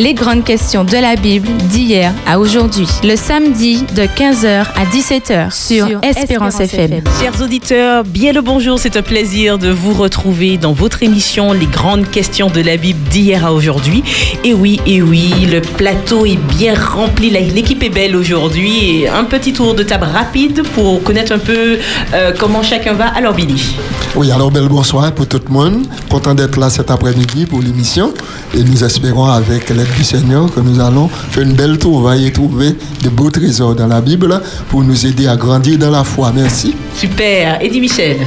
Les grandes questions de la Bible d'hier à aujourd'hui. Le samedi de 15h à 17h sur, Espérance, FM. Chers auditeurs, bien le bonjour. C'est un plaisir de vous retrouver dans votre émission Les grandes questions de la Bible d'hier à aujourd'hui. Et oui, et oui, le plateau est bien rempli. L'équipe est belle aujourd'hui. Et un petit tour de table rapide pour connaître un peu euh, comment chacun va. Alors, Billy. Oui, alors bel bonsoir pour tout le monde. Content d'être là cet après-midi pour l'émission. Et nous espérons avec l'aide du Seigneur que nous allons faire une belle trouvaille et trouver de beaux trésors dans la Bible pour nous aider à grandir dans la foi. Merci. Super. Eddie Michel.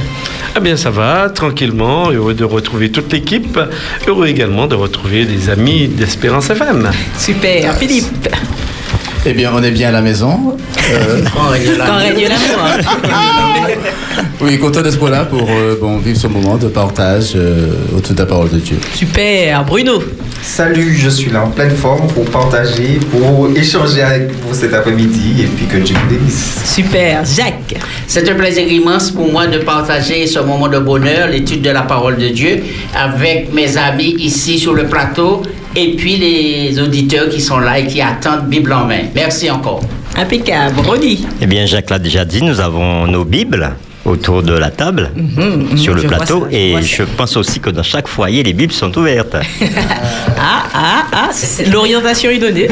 Ah bien ça va, tranquillement, heureux de retrouver toute l'équipe, heureux également de retrouver des amis d'Espérance FM. Super. Philippe. Eh bien, on est bien à la maison. Euh, Quand règne l'amour. oui, content d'être là pour euh, bon, vivre ce moment de partage euh, autour de la parole de Dieu. Super. Bruno. Salut, je suis là en pleine forme pour partager, pour échanger avec vous cet après-midi et puis que Dieu vous bénisse. Super. Jacques. C'est un plaisir immense pour moi de partager ce moment de bonheur, l'étude de la parole de Dieu, avec mes amis ici sur le plateau et puis les auditeurs qui sont là et qui attendent Bible en main. Merci encore. Impeccable. Ronnie. Eh bien, Jacques l'a déjà dit, nous avons nos Bibles autour de la table, Mhm, sur mhm, le je vois plateau, ça, et je pense aussi que dans chaque foyer, les Bibles sont ouvertes. Ah, ah, ah, l'orientation est donnée.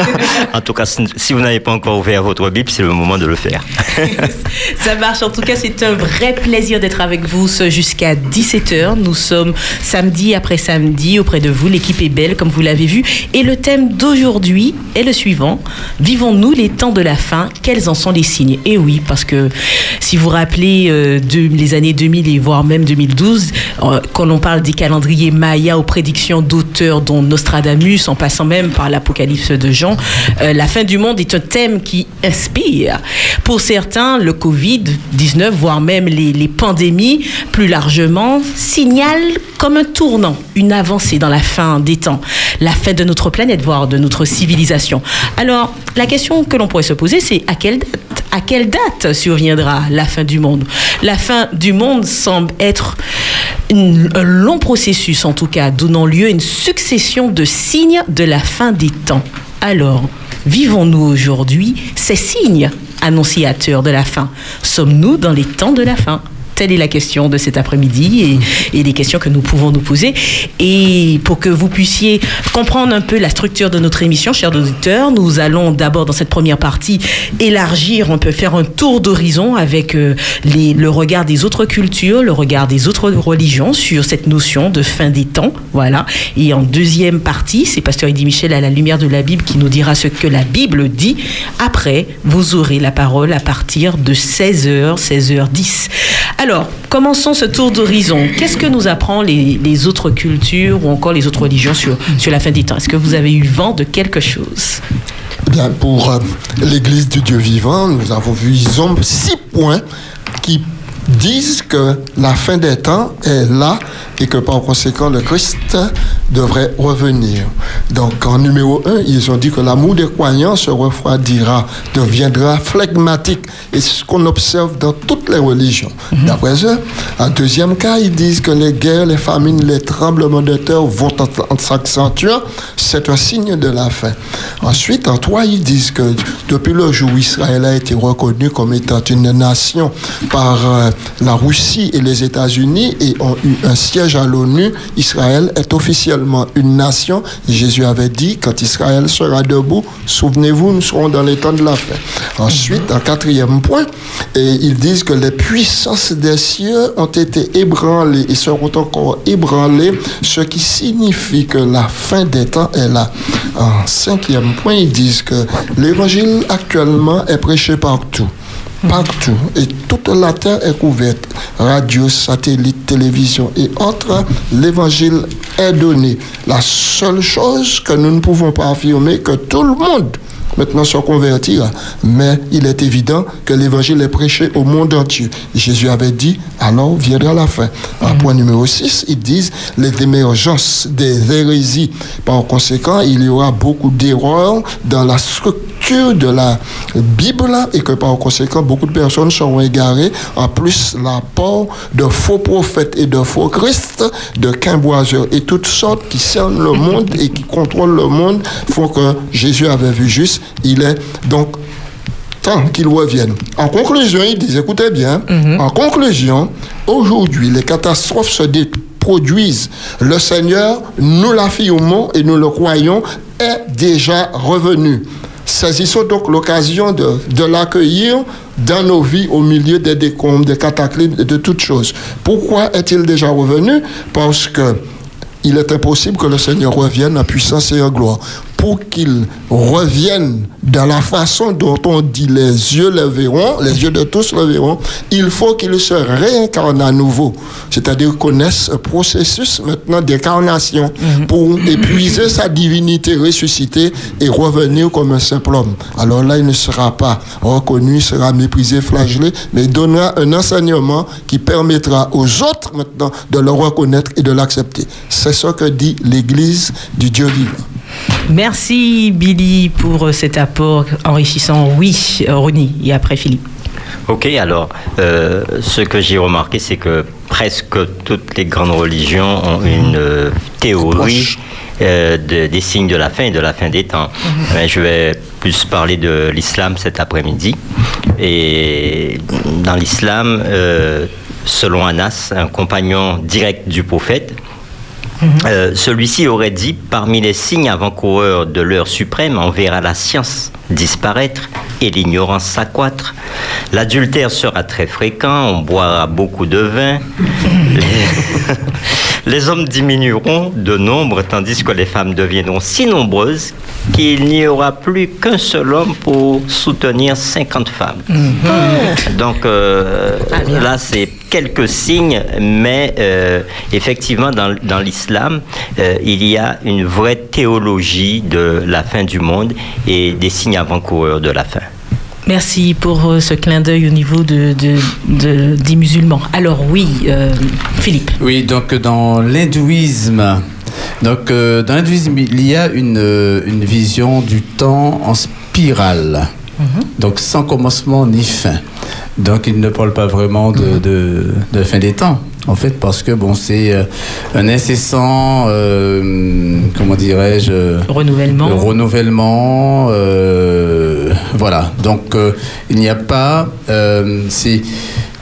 en tout cas, si vous n'avez pas encore ouvert votre Bible, c'est le moment de le faire. Ça marche. En tout cas, c'est un vrai plaisir d'être avec vous jusqu'à 17h. Nous sommes samedi après samedi auprès de vous. L'équipe est belle, comme vous l'avez vu. Et le thème d'aujourd'hui est le suivant. Vivons-nous les temps de la fin? Quels en sont les signes? Et oui, parce que si vous rappelez euh, de- les années 2000 et voire même 2012, euh, quand on parle des calendriers Maya aux prédictions d'auteurs dont Nostradamus, en passant même par l'Apocalypse de Jean, euh, la fin du monde est un thème qui inspire. Pour certains, le Covid-19, voire même les, les pandémies plus largement, signalent comme un tournant, une avancée dans la fin des temps, la fin de notre planète, voire de notre civilisation. Alors, la question que l'on pourrait se poser, c'est à quelle date à quelle date surviendra la fin du monde? La fin du monde semble être un long processus, en tout cas, donnant lieu à une succession de signes de la fin des temps. Alors, vivons-nous aujourd'hui ces signes annonciateurs de la fin? Sommes-nous dans les temps de la fin? Telle est la question de cet après-midi et, et les questions que nous pouvons nous poser. Et pour que vous puissiez comprendre un peu la structure de notre émission, chers auditeurs, nous allons d'abord dans cette première partie élargir, on peut faire un tour d'horizon avec euh, le regard des autres cultures, le regard des autres religions sur cette notion de fin des temps. Voilà. Et en deuxième partie, c'est Pasteur Eddie Michel à la lumière de la Bible qui nous dira ce que la Bible dit. Après, vous aurez la parole à partir de 16h, 16h10. Alors, commençons ce tour d'horizon. Qu'est-ce que nous apprend les, autres cultures ou encore les autres religions sur, la fin des temps? Est-ce que vous avez eu vent de quelque chose? Bien, pour euh, l'Église du Dieu vivant, nous avons vu, six points qui disent que la fin des temps est là et que par conséquent le Christ devrait revenir. Donc en numéro un, ils ont dit que l'amour des croyants se refroidira, deviendra phlegmatique. Et c'est ce qu'on observe dans toutes les religions. D'après eux, en deuxième cas, ils disent que les guerres, les famines, les tremblements de terre vont en s'accentuant. C'est un signe de la fin. Ensuite, en trois, ils disent que depuis le jour où Israël a été reconnu comme étant une nation par euh, la Russie et les États-Unis et ont eu un siège à l'ONU, Israël est officiellement une nation. Jésus avait dit, quand Israël sera debout, souvenez-vous, nous serons dans les temps de la fin. Ensuite, en quatrième point, ils disent que les puissances des cieux ont été ébranlées et seront encore ébranlées, ce qui signifie que la fin des temps est là. En cinquième point, ils disent que l'évangile actuellement est prêché partout. Partout. Et toute la terre est couverte. Radio, satellite, télévision et autres. L'évangile est donné. La seule chose que nous ne pouvons pas affirmer, que tout le monde maintenant se convertira. Mais il est évident que l'évangile est prêché au monde entier. Jésus avait dit, alors viendra la fin. En point numéro 6, ils disent les émergences des hérésies. Par conséquent, il y aura beaucoup d'erreurs dans la structure lecture de la Bible et que par conséquent, beaucoup de personnes sont égarées. En plus, l'apport de faux prophètes et de faux Christ, de quimboiseurs et toutes sortes qui cernent le monde et qui contrôlent le monde font que Jésus avait vu juste. Il est donc temps qu'il revienne. En conclusion, il dit, écoutez bien, en conclusion, aujourd'hui, les catastrophes se produisent. Le Seigneur, nous l'affirmons et nous le croyons, est déjà revenu. Saisissons donc l'occasion de, l'accueillir dans nos vies au milieu des décombres, des cataclysmes, de toutes choses. Pourquoi est-il déjà revenu? Parce que il est impossible que le Seigneur revienne en puissance et en gloire. Pour qu'il revienne dans la façon dont on dit les yeux le verront, les yeux de tous le verront, il faut qu'il se réincarne à nouveau. C'est-à-dire connaisse un processus maintenant d'incarnation pour épuiser sa divinité ressuscitée et revenir comme un simple homme. Alors là, il ne sera pas reconnu, il sera méprisé, flagellé, mais il donnera un enseignement qui permettra aux autres maintenant de le reconnaître et de l'accepter. C'est ce que dit l'Église du Dieu vivant. Merci Billy pour euh, cet apport enrichissant. Oui, euh, Ronnie, et après Philippe. Ok, alors, euh, ce que j'ai remarqué, c'est que presque toutes les grandes religions ont une euh, théorie euh, de- des signes de la fin et de la fin des temps. Mais je vais plus parler de l'islam cet après-midi. Et dans l'islam, selon Anas, un compagnon direct du prophète, euh, Celui-ci aurait dit Parmi les signes avant-coureurs de l'heure suprême, on verra la science disparaître et l'ignorance s'accroître. L'adultère sera très fréquent, on boira beaucoup de vin. Les, les hommes diminueront de nombre, tandis que les femmes deviendront si nombreuses qu'il n'y aura plus qu'un seul homme pour soutenir 50 femmes. Donc euh, là, c'est quelques signes, mais euh, effectivement, dans, dans l'islam, euh, il y a une vraie théologie de la fin du monde et des signes avant-coureurs de la fin. Merci pour euh, ce clin d'œil au niveau de, de- de- des musulmans. Alors oui, euh, Philippe. Oui, donc dans l'hindouisme, donc euh, dans l'hindouisme, il y a une, une vision du temps en spirale. Donc sans commencement ni fin. Donc il ne parle pas vraiment de, de, de fin des temps. En fait, parce que bon, c'est euh, un incessant, euh, comment dirais-je, Renouvellement. le renouvellement, euh, voilà. Donc euh, il n'y a pas, euh,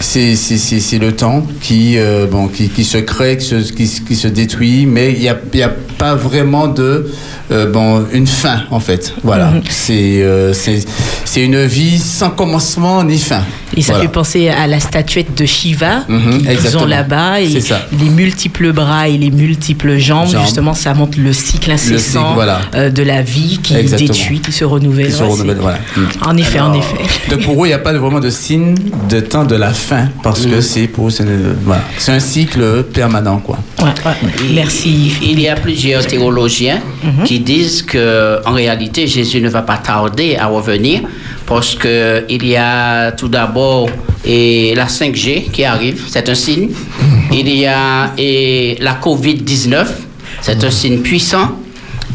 c'est le temps qui euh, bon qui, qui se crée, qui se, qui, se- qui se détruit, mais il n'y a, y a pas vraiment de euh, bon une fin en fait. Voilà. Mhm. C'est euh, c'est c'est une vie sans commencement ni fin. Et ça Voilà. fait penser à la statuette de Shiva Mhm, qu'ils ont là-bas et les multiples bras et les multiples jambes, Jambes. justement, ça montre le cycle incessant cycle, voilà. de la vie qui Exactement. détruit, qui se renouvelle. Qui se Ouais, renouvelle, c'est- voilà. Mm. En effet, en effet. Donc pour eux, il n'y a pas vraiment de signe de temps de la fin parce que c'est pour c'est voilà. Un cycle permanent quoi. Merci. Il y a plusieurs théologiens qui disent que en réalité Jésus ne va pas tarder à revenir parce que il y a tout d'abord et la 5G qui arrive, c'est un signe. Il y a et la Covid-19, c'est un signe puissant.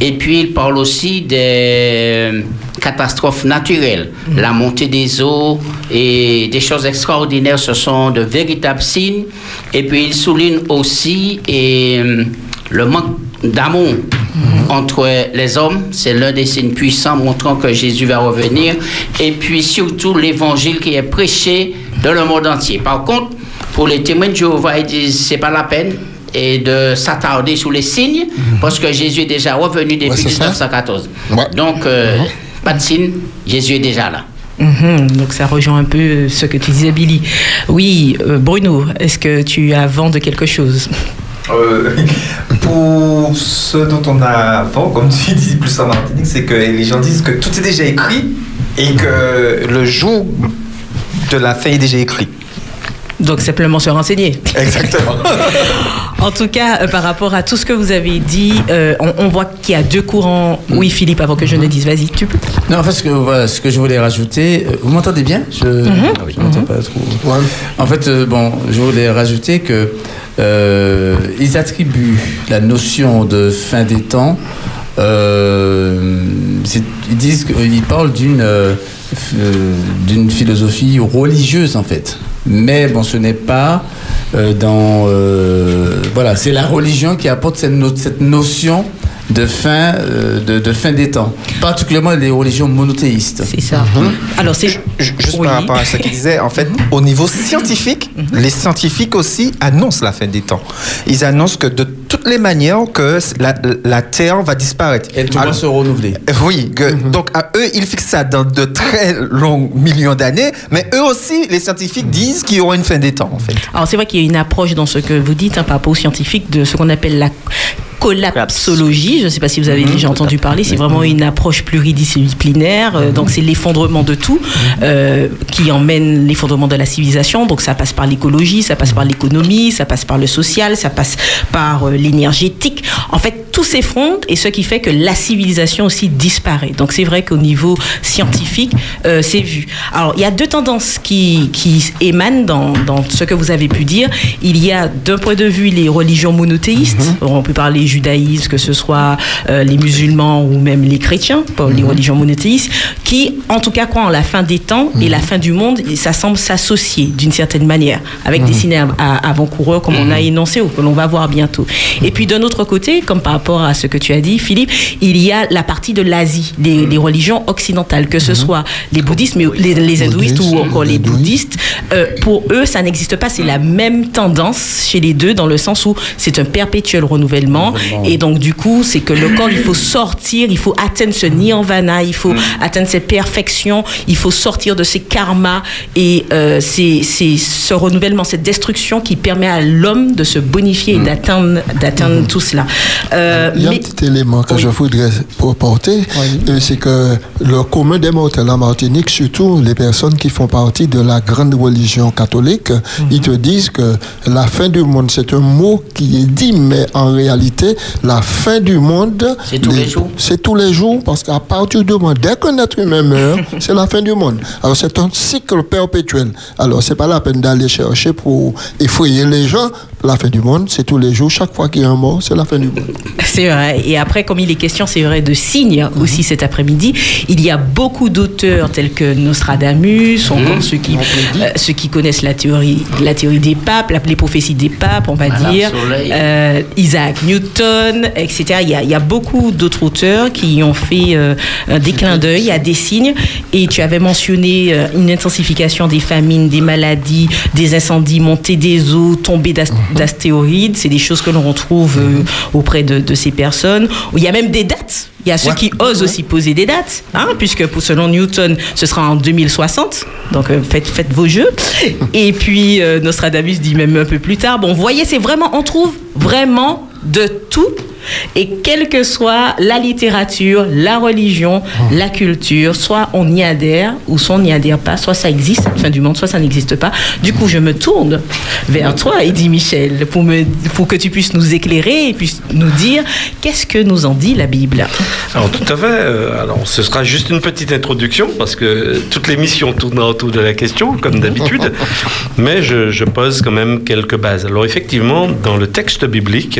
Et puis il parle aussi des catastrophes naturelles, la montée des eaux et des choses extraordinaires, ce sont de véritables signes. Et puis il souligne aussi et, euh, le manque d'amour entre les hommes, c'est l'un des signes puissants montrant que Jésus va revenir. Et puis surtout l'évangile qui est prêché dans le monde entier. Par contre, pour les témoins de Jéhovah, ils disent c'est pas la peine et de s'attarder sur les signes parce que Jésus est déjà revenu depuis Ouais, c'est ça. 1914. Ouais. Donc, euh, pas de signe, Jésus est déjà là. Mhm, donc ça rejoint un peu ce que tu disais, Billy. Oui, euh, Bruno, est-ce que tu as vent de quelque chose? Euh, pour ce dont on a avant, comme tu dis plus en Martinique, c'est que les gens disent que tout est déjà écrit et que le jour de la fin est déjà écrit. Donc simplement se renseigner. Exactement. En tout cas, euh, par rapport à tout ce que vous avez dit, euh, on, on voit qu'il y a deux courants. Oui, Philippe, avant que je ne dise, vas-y, tu peux. Non, en fait, ce que, voilà, ce que je voulais rajouter, euh, vous m'entendez bien? Je ne m'entends pas trop. En fait, euh, bon, je voulais rajouter que euh, ils attribuent la notion de fin des temps. euh, ils disent qu'ils parlent d'une d'une philosophie religieuse en fait. Mais bon, ce n'est pas euh, dans euh, voilà, c'est la religion qui apporte cette, no- cette notion de fin euh, de, de fin des temps, particulièrement les religions monothéistes. C'est ça. Alors, c'est. Ju- Juste Oui. par rapport à ce qu'il disait, en fait, au niveau scientifique, les scientifiques aussi annoncent la fin des temps. Ils annoncent que de toutes les manières que la, la Terre va disparaître. Elle doit Alors- se renouveler. Oui, que- donc à eux, ils fixent ça dans de très longs millions d'années, mais eux aussi, les scientifiques disent qu'il y aura une fin des temps, en fait. Alors c'est vrai qu'il y a une approche dans ce que vous dites hein, par rapport aux scientifiques de ce qu'on appelle la collapsologie. Je ne sais pas si vous avez déjà entendu parler. C'est vraiment une approche pluridisciplinaire. Euh, Donc c'est l'effondrement de tout euh, qui emmène l'effondrement de la civilisation. Donc ça passe par l'écologie, ça passe par l'économie, ça passe par le social, ça passe par euh, l'énergétique. En fait, tout s'effondre et ce qui fait que la civilisation aussi disparaît. Donc c'est vrai qu'au niveau scientifique, euh, c'est vu. Alors il y a deux tendances qui, qui émanent dans, dans ce que vous avez pu dire. Il y a d'un point de vue les religions monothéistes. On peut parler judaïsme, que ce soit euh, les musulmans ou même les chrétiens, pas les religions monothéistes, qui en tout cas croient en la fin des temps et la fin du monde. Et ça semble s'associer d'une certaine manière avec des ciné avant-coureurs comme on a énoncé ou que l'on va voir bientôt. Et puis d'un autre côté, comme par rapport à ce que tu as dit, Philippe, il y a la partie de l'Asie, les, les religions occidentales, que ce soit les bouddhistes, mais les, les hindouistes ou encore les hindouistes. bouddhistes. Euh, pour eux, ça n'existe pas. C'est la même tendance chez les deux, dans le sens où c'est un perpétuel renouvellement. Et donc, du coup, c'est que le corps, il faut sortir, il faut atteindre ce nirvana, il faut atteindre cette perfection, il faut sortir de ces karmas. Et euh, c'est ce renouvellement, cette destruction qui permet à l'homme de se bonifier et d'atteindre d'atteindre tout cela. Euh, Il y a mais- un petit élément que Oui. je voudrais porter, euh, c'est que le commun des mortels en Martinique, surtout les personnes qui font partie de la grande religion catholique, Mhm. ils te disent que la fin du monde, c'est un mot qui est dit, mais en réalité, la fin du monde, C'est tous les jours. C'est tous les jours, parce qu'à partir du moment, dès qu'un être humain meurt, c'est la fin du monde. Alors c'est un cycle perpétuel. Alors c'est pas la peine d'aller chercher pour effrayer les gens. La fin du monde, c'est tous les jours. Chaque fois qu'il y a un mort, c'est la fin du monde. C'est vrai. Et après, comme il est question, c'est vrai, de signes aussi cet après-midi, il y a beaucoup d'auteurs tels que Nostradamus, encore ceux qui, euh, ceux qui connaissent la théorie, la théorie des papes, la- les prophéties des papes, on va Madame dire, euh, Isaac Newton, etc. Il y a, il y a beaucoup d'autres auteurs qui ont fait euh, un des clins d'œil à des signes. Et tu avais mentionné euh, une intensification des famines, des maladies, des incendies, montée des eaux, tombée d'as- d'astéroïdes. C'est des choses que l'on retrouve euh, auprès de, de ces personnes. Il y a même des dates. Il y a ceux qui osent aussi poser des dates, hein, puisque pour, selon Newton, ce sera en 2060. Donc euh, faites, faites vos jeux. Et puis euh, Nostradamus dit même un peu plus tard. Bon, vous voyez, c'est vraiment, on trouve vraiment de tout. Et quelle que soit la littérature, la religion, la culture, soit on y adhère ou soit on n'y adhère pas, soit ça existe, la fin du monde, soit ça n'existe pas. Du coup, je me tourne vers toi, Eddie Michel, pour, me, pour que tu puisses nous éclairer et puisses nous dire qu'est-ce que nous en dit la Bible. Alors tout à fait. euh, Alors ce sera juste une petite introduction parce que toute l'émission tournera autour de la question comme d'habitude, mais je, je pose quand même quelques bases. Alors effectivement, dans le texte biblique,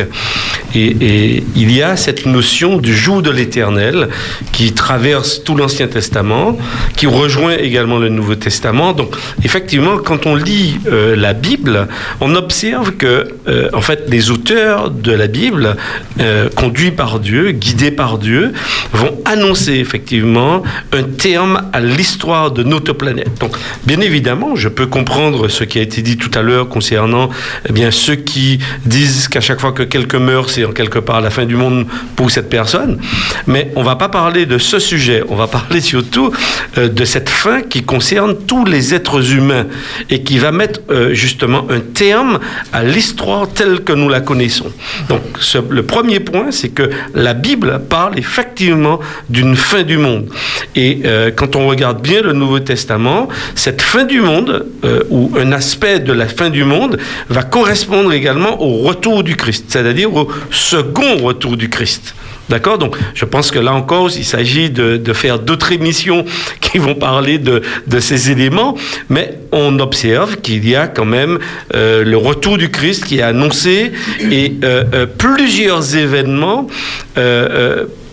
et, il y a cette notion du jour de l'Éternel qui traverse tout l'Ancien Testament, qui rejoint également le Nouveau Testament. Donc effectivement, quand on lit euh, la Bible, on observe que euh, en fait les auteurs de la Bible, euh, conduits par Dieu, guidés par Dieu, vont annoncer effectivement un terme à l'histoire de notre planète. Donc bien évidemment, je peux comprendre ce qui a été dit tout à l'heure concernant eh bien ceux qui disent qu'à chaque fois que quelqu'un meurt, c'est en quelque part la fin du monde pour cette personne. Mais on va pas parler de ce sujet. On va parler surtout euh, de cette fin qui concerne tous les êtres humains et qui va mettre euh, justement un terme à l'histoire telle que nous la connaissons. Donc le premier point, c'est que la Bible parle effectivement d'une fin du monde. Et euh, quand on regarde bien le Nouveau Testament, cette fin du monde, ou un aspect de la fin du monde, va correspondre également au retour du Christ, c'est-à-dire au second retour du Christ. D'accord? Donc, je pense que là encore, il s'agit de, faire d'autres émissions qui vont parler de, de ces éléments, mais on observe qu'il y a quand même euh, le retour du Christ qui est annoncé et euh, euh, plusieurs événements.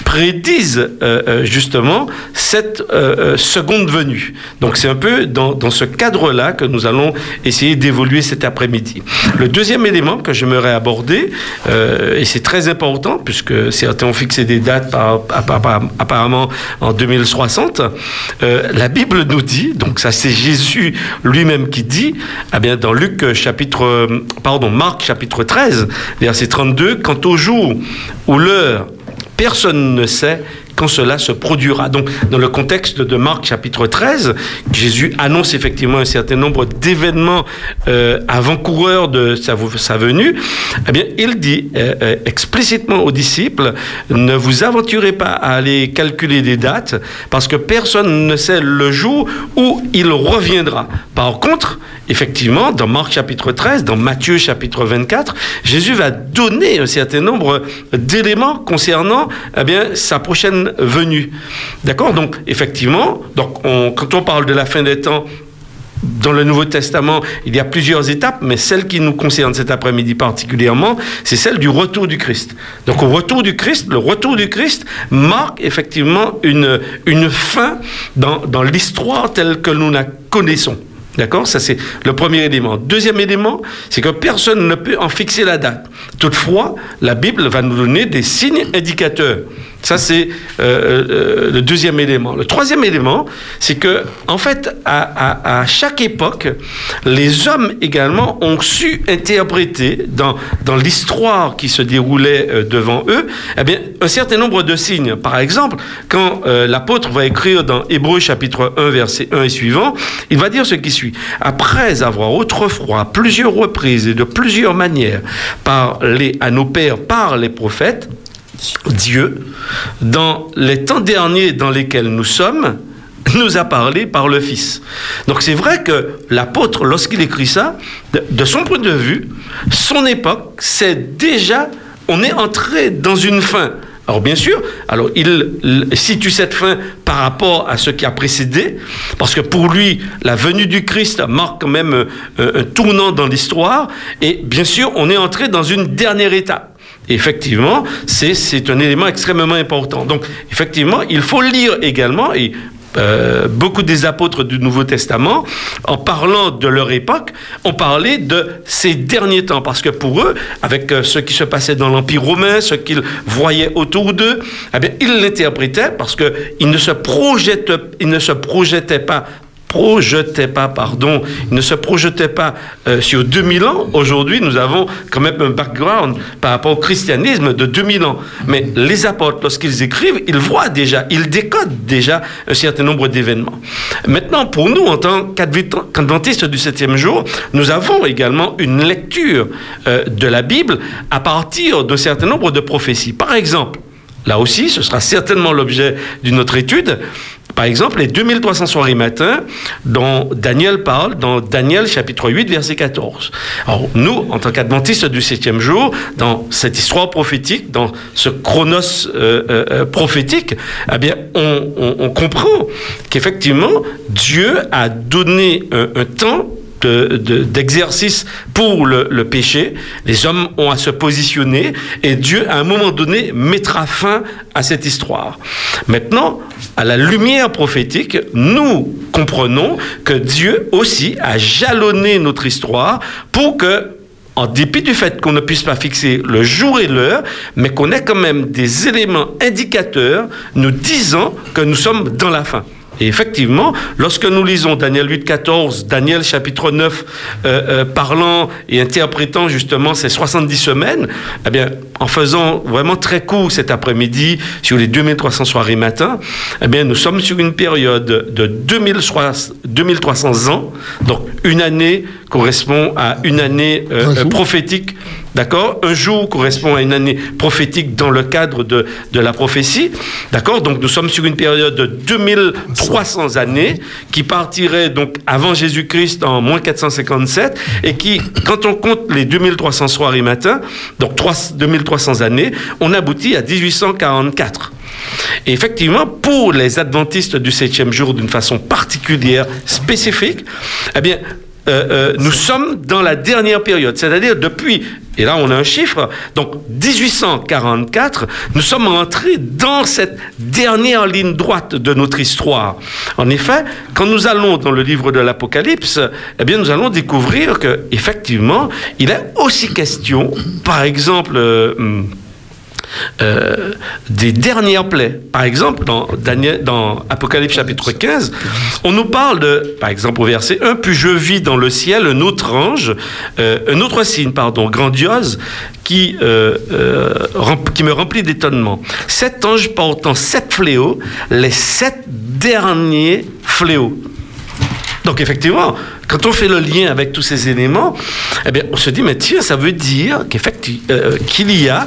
Prédisent euh, euh, justement cette euh, euh, seconde venue. Donc c'est un peu dans, dans ce cadre-là que nous allons essayer d'évoluer cet après-midi. Le deuxième élément que j'aimerais aborder, euh, et c'est très important puisque certains ont fixé des dates par- par- par- apparemment en 2060, euh, la Bible nous dit, donc ça c'est Jésus lui-même qui dit, eh bien dans Luc chapitre, pardon, Marc chapitre 13, verset 32, quant au jour ou l'heure, personne ne sait quand cela se produira. Donc, dans le contexte de Marc chapitre 13, Jésus annonce effectivement un certain nombre d'événements euh, avant-coureurs de sa, venue. Eh bien, il dit euh, euh, explicitement aux disciples, ne vous aventurez pas à aller calculer des dates, parce que personne ne sait le jour où il reviendra. Par contre, effectivement, dans Marc chapitre 13, dans Matthieu chapitre 24, Jésus va donner un certain nombre d'éléments concernant eh bien, sa prochaine venue. D'accord? Donc, effectivement, donc on- quand on parle de la fin des temps, dans le Nouveau Testament, il y a plusieurs étapes, mais celle qui nous concerne cet après-midi particulièrement, c'est celle du retour du Christ. Donc au retour du Christ, le retour du Christ marque effectivement une, une fin dans, dans l'histoire telle que nous la connaissons. D'accord? Ça, c'est le premier élément. Deuxième élément, c'est que personne ne peut en fixer la date. Toutefois, la Bible va nous donner des signes indicateurs. Ça, c'est euh, euh, le deuxième élément. Le troisième élément, c'est que, en fait, à, chaque époque, les hommes également ont su interpréter dans, l'histoire qui se déroulait euh, devant eux, eh un certain nombre de signes. Par exemple, quand euh, l'apôtre va écrire dans Hébreux chapitre 1, verset 1 et suivant, il va dire ce qui suit. Après avoir autrefois, à plusieurs reprises et de plusieurs manières, parlé à nos pères par les prophètes, Dieu, dans les temps derniers dans lesquels nous sommes, nous a parlé par le Fils. Donc c'est vrai que l'apôtre, lorsqu'il écrit ça, de, son point de vue, son époque, c'est déjà, on est entré dans une fin. Alors bien sûr, alors il, il situe cette fin par rapport à ce qui a précédé, parce que pour lui, la venue du Christ marque quand même euh, un tournant dans l'histoire, et bien sûr, on est entré dans une dernière étape. Effectivement, c'est un élément extrêmement important. Donc, effectivement, il faut lire également, et euh, beaucoup des apôtres du Nouveau Testament, en parlant de leur époque, ont parlé de ces derniers temps, parce que pour eux, avec euh, ce qui se passait dans l'Empire romain, ce qu'ils voyaient autour d'eux, eh ils l'interprétaient parce qu'ils ne ne se projetaient pas projetait pas, pardon, il ne se projetait pas euh, sur 2000 ans. Aujourd'hui, nous avons quand même un background par rapport au christianisme de 2000 ans. Mais les apôtres, lorsqu'ils écrivent, ils voient déjà, ils décodent déjà un certain nombre d'événements. Maintenant, pour nous, en tant qu'advent- qu'adventistes du septième jour, nous avons également une lecture euh, de la Bible à partir d'un certain nombre de prophéties. Par exemple, Là aussi, ce sera certainement l'objet d'une autre étude. Par exemple, les 2300 soirées matin dont Daniel parle dans Daniel chapitre 8 verset 14. Alors nous, en tant qu'adventistes du septième jour, dans cette histoire prophétique, dans ce chronos euh, euh, euh, prophétique, eh bien, on, comprend qu'effectivement, Dieu a donné un temps de- de- d'exercice pour le, le péché. Les hommes ont à se positionner et Dieu, à un moment donné, mettra fin à cette histoire. Maintenant, à la lumière prophétique, nous comprenons que Dieu aussi a jalonné notre histoire pour que en dépit du fait qu'on ne puisse pas fixer le jour et l'heure, mais qu'on ait quand même des éléments indicateurs nous disant que nous sommes dans la fin. Et effectivement, lorsque nous lisons Daniel 8, 14, Daniel chapitre 9, euh, euh, parlant et interprétant justement ces 70 semaines, eh bien, en faisant vraiment très court cet après-midi sur les 2300 soirées matin, eh bien, nous sommes sur une période de 2300 2300 ans, donc une année correspond à une année euh, prophétique, d'accord Un jour correspond à une année prophétique dans le cadre de, de la prophétie, d'accord Donc nous sommes sur une période de 2300 années qui partirait donc avant Jésus-Christ en moins 457 et qui, quand on compte les 2300 soirs et matins, donc 3 2300 années, on aboutit à 1844. Et effectivement, pour les adventistes du septième jour d'une façon particulière, spécifique, eh bien, euh, euh, nous sommes dans la dernière période, c'est-à-dire depuis, et là on a un chiffre, donc 1844, nous sommes entrés dans cette dernière ligne droite de notre histoire. En effet, quand nous allons dans le livre de l'Apocalypse, eh bien nous allons découvrir que effectivement, il est aussi question, par exemple, euh, euh, des dernières plaies. Par exemple, dans, Apocalypse chapitre 15, on nous parle de, par exemple au verset 1, puis je vis dans le ciel un autre ange, euh, un autre signe, pardon, grandiose, qui, euh, qui me remplit d'étonnement. Sept anges portant sept fléaux, les sept derniers fléaux. Donc effectivement, quand on fait le lien avec tous ces éléments, eh on se dit, mais tiens, ça veut dire euh, qu'il y a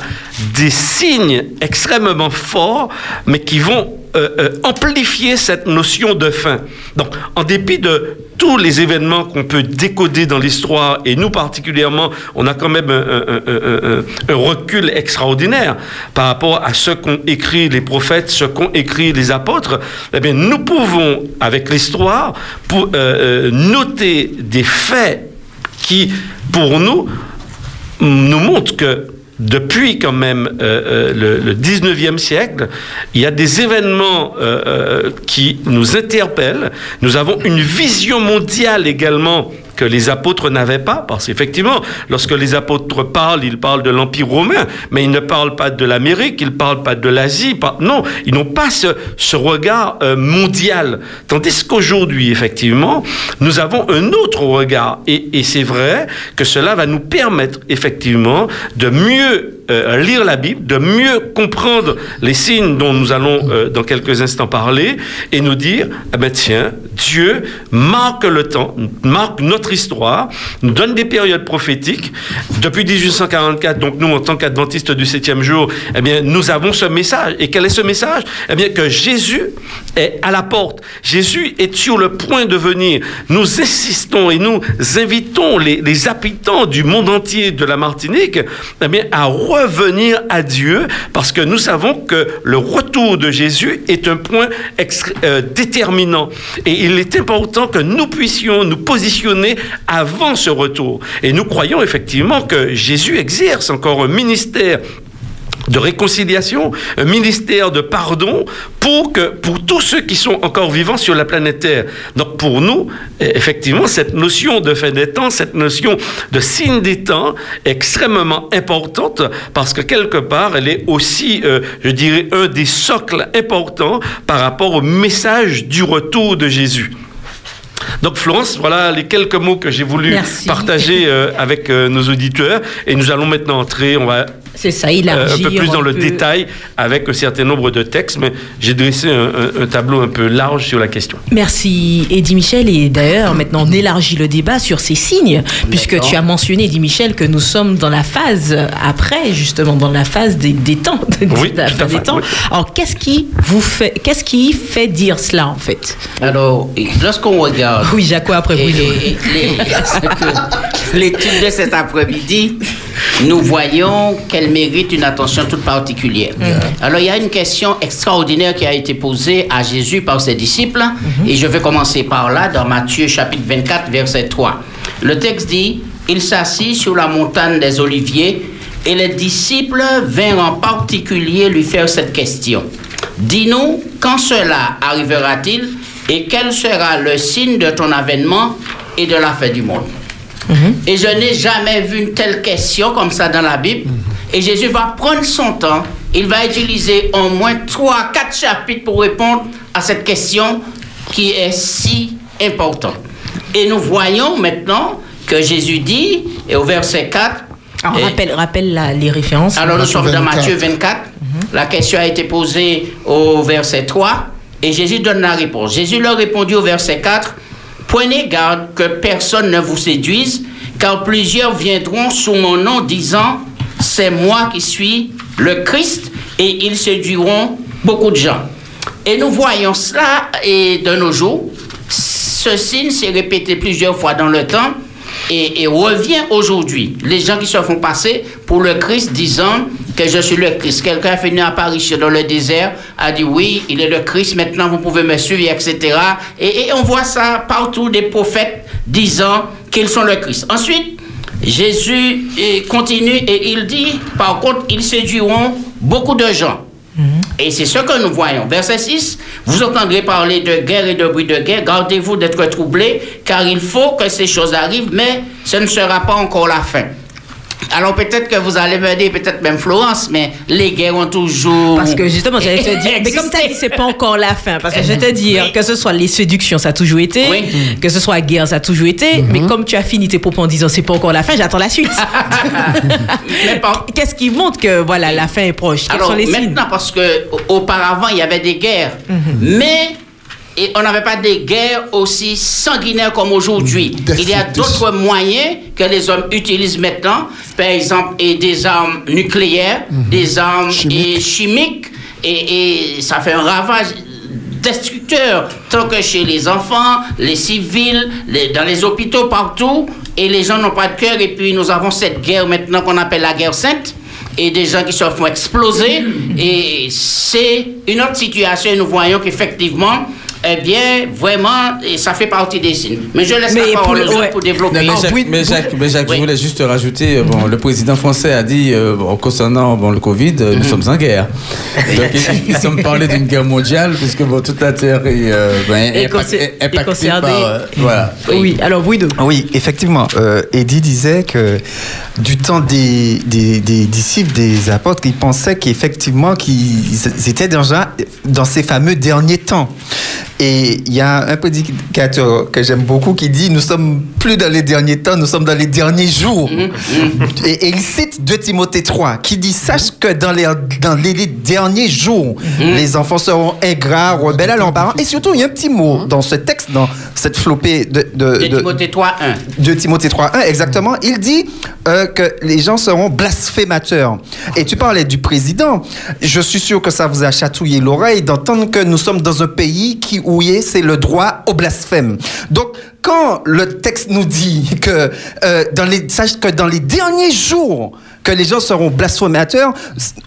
des signes extrêmement forts, mais qui vont euh, euh, amplifier cette notion de fin. Donc, en dépit de tous les événements qu'on peut décoder dans l'histoire, et nous particulièrement, on a quand même un, recul extraordinaire par rapport à ce qu'ont écrit les prophètes, ce qu'ont écrit les apôtres, eh bien, nous pouvons, avec l'histoire, euh, euh, noter des faits qui, pour nous, nous montrent que depuis quand même euh, euh, le, le 19e siècle, il y a des événements euh, qui nous interpellent. Nous avons une vision mondiale également que les apôtres n'avaient pas, parce qu'effectivement, lorsque les apôtres parlent, ils parlent de l'Empire romain, mais ils ne parlent pas de l'Amérique, ils ne parlent pas de l'Asie, non, ils n'ont pas ce, ce regard euh, mondial. Tandis qu'aujourd'hui, effectivement, nous avons un autre regard, et, et c'est vrai que cela va nous permettre, effectivement, de mieux euh, lire la Bible, de mieux comprendre les signes dont nous allons euh, dans quelques instants parler, et nous dire, ah ben tiens, Dieu marque le temps, marque notre histoire, nous donne des périodes prophétiques. Depuis 1844, donc nous, en tant qu'adventistes du septième jour, eh bien, nous avons ce message. Et quel est ce message? Eh bien, que Jésus est à la porte. Jésus est sur le point de venir. Nous insistons et nous invitons les, habitants du monde entier de la Martinique eh bien, à revenir à Dieu parce que nous savons que le retour de Jésus est un point euh, déterminant. Et il est important que nous puissions nous positionner avant ce retour. Et nous croyons effectivement que Jésus exerce encore un ministère de réconciliation, un ministère de pardon pour que pour tous ceux qui sont encore vivants sur la planète Terre. Donc pour nous, eh, effectivement, cette notion de fin des temps, cette notion de signe des temps est extrêmement importante parce que quelque part, elle est aussi, euh, je dirais, un des socles importants par rapport au message du retour de Jésus. Donc Florence, voilà les quelques mots que j'ai voulu Merci. partager euh, avec euh, nos auditeurs et nous allons maintenant entrer, on va C'est ça, euh, un peu plus dans le peu. détail avec un certain nombre de textes, mais j'ai dressé un, un- un tableau un peu large sur la question. Merci Eddie Michel et d'ailleurs maintenant on élargit le débat sur ces signes puisque tu as mentionné Eddie Michel que nous sommes dans la phase après justement dans la phase des, des temps de Oui, la tout fin à des fait, temps. oui. Alors qu'est-ce qui vous fait qu'est-ce qui fait dire cela en fait? Alors, lorsqu'on regarde Oui Jaco après que- l'étude de cet après-midi, nous voyons qu'elle mérite une attention toute particulière. Alors, il y a une question extraordinaire qui a été posée à Jésus par ses disciples, et je vais commencer par là, dans Matthieu chapitre 24, verset 3. Le texte dit, Il s'assit sur la montagne des Oliviers, et les disciples vinrent en particulier lui faire cette question. Dis-nous, quand cela arrivera-t-il et quel sera le signe de ton avènement et de la fin du monde? Et je n'ai jamais vu une telle question comme ça dans la Bible. Et Jésus va prendre son temps. Il va utiliser au moins trois, quatre chapitres pour répondre à cette question qui est si importante. Et nous voyons maintenant que Jésus dit, et au verset 4, Alors, et- rappelle rappelle la- les références. alors nous sommes dans 24. Matthieu 24. La question a été posée au verset 3 et Jésus donne la réponse. Jésus leur répondit au verset 4. Prenez garde que personne ne vous séduise, car plusieurs viendront sous mon nom disant, c'est moi qui suis le Christ, et ils séduiront beaucoup de gens. Et nous voyons cela et de nos jours. Ce signe s'est répété plusieurs fois dans le temps et, et revient aujourd'hui. Les gens qui se font passer pour le Christ disant que je suis le Christ. Quelqu'un a fait une apparition dans le désert, a dit oui, il est le Christ, maintenant vous pouvez me suivre, etc. Et, et on voit ça partout des prophètes disant qu'ils sont le Christ. Ensuite, Jésus continue et il dit, par contre, ils séduiront beaucoup de gens. Et c'est ce que nous voyons. Verset 6, vous entendrez parler de guerre et de bruit de guerre. Gardez-vous d'être troublés, car il faut que ces choses arrivent, mais ce ne sera pas encore la fin. Alors peut-être que vous allez me dire, peut-être même Florence, mais les guerres ont toujours... Parce que justement, j'allais te dire, mais comme tu as dit, c'est pas encore la fin. Parce que je vais te dire, Oui. que ce soit les séductions, ça a toujours été, Oui. que ce soit la guerre, ça a toujours été, mais comme tu as fini tes propos en disant c'est pas encore la fin, j'attends la suite. Qu'est-ce qui montre que voilà, la fin est proche? Quels Alors sont les signes? maintenant, parce que au- auparavant, il y avait des guerres, mais et on n'avait pas des guerres aussi sanguinaires comme aujourd'hui. Des- Il y a d'autres moyens que les hommes utilisent maintenant, par exemple, et des armes nucléaires, des armes Chimiques. et chimiques, et, et ça fait un ravage destructeur, tant que chez les enfants, les civils, les- dans les hôpitaux, partout, et les gens n'ont pas de cœur, et puis nous avons cette guerre maintenant qu'on appelle la guerre sainte, et des gens qui se font exploser, et c'est une autre situation, et nous voyons qu'effectivement, eh bien, vraiment, et ça fait partie des signes. Mais je laisse Mais la pour parole le- aux ouais. pour développer. Non, mais Ah, Jacques, oui, mais Jacques, mais Jacques, Oui. je voulais juste rajouter, euh, bon, le président français a dit, euh, bon, concernant bon, le Covid, euh, nous sommes en guerre. Donc, ils, ils sommes parlé d'une guerre mondiale, puisque bon, toute la Terre est, euh, ben, est concernée. par... euh, voilà. Oui, alors Guido. Oui, effectivement. Euh, Eddie disait que du temps des, des, des disciples, des apôtres, ils pensaient qu'effectivement, qu'ils étaient déjà dans ces fameux derniers temps. Et il y a un prédicateur que j'aime beaucoup qui dit Nous sommes plus dans les derniers temps, nous sommes dans les derniers jours. et, et il cite 2 Timothée 3 qui dit Sache que dans les, dans les, les derniers jours, les enfants seront ingrats, rebelles à leurs parents. Et surtout, il y a un petit mot dans ce texte, dans cette flopée de, de, de de- Timothée 3, 1. de Timothée 3.1, exactement, il dit euh, que les gens seront blasphémateurs. Et tu parlais du président. Je suis sûr que ça vous a chatouillé l'oreille d'entendre que nous sommes dans un pays qui, où il y a- c'est le droit au blasphème. Donc, quand le texte nous dit que, euh, dans les, sache que dans les derniers jours, que les gens seront blasphémateurs,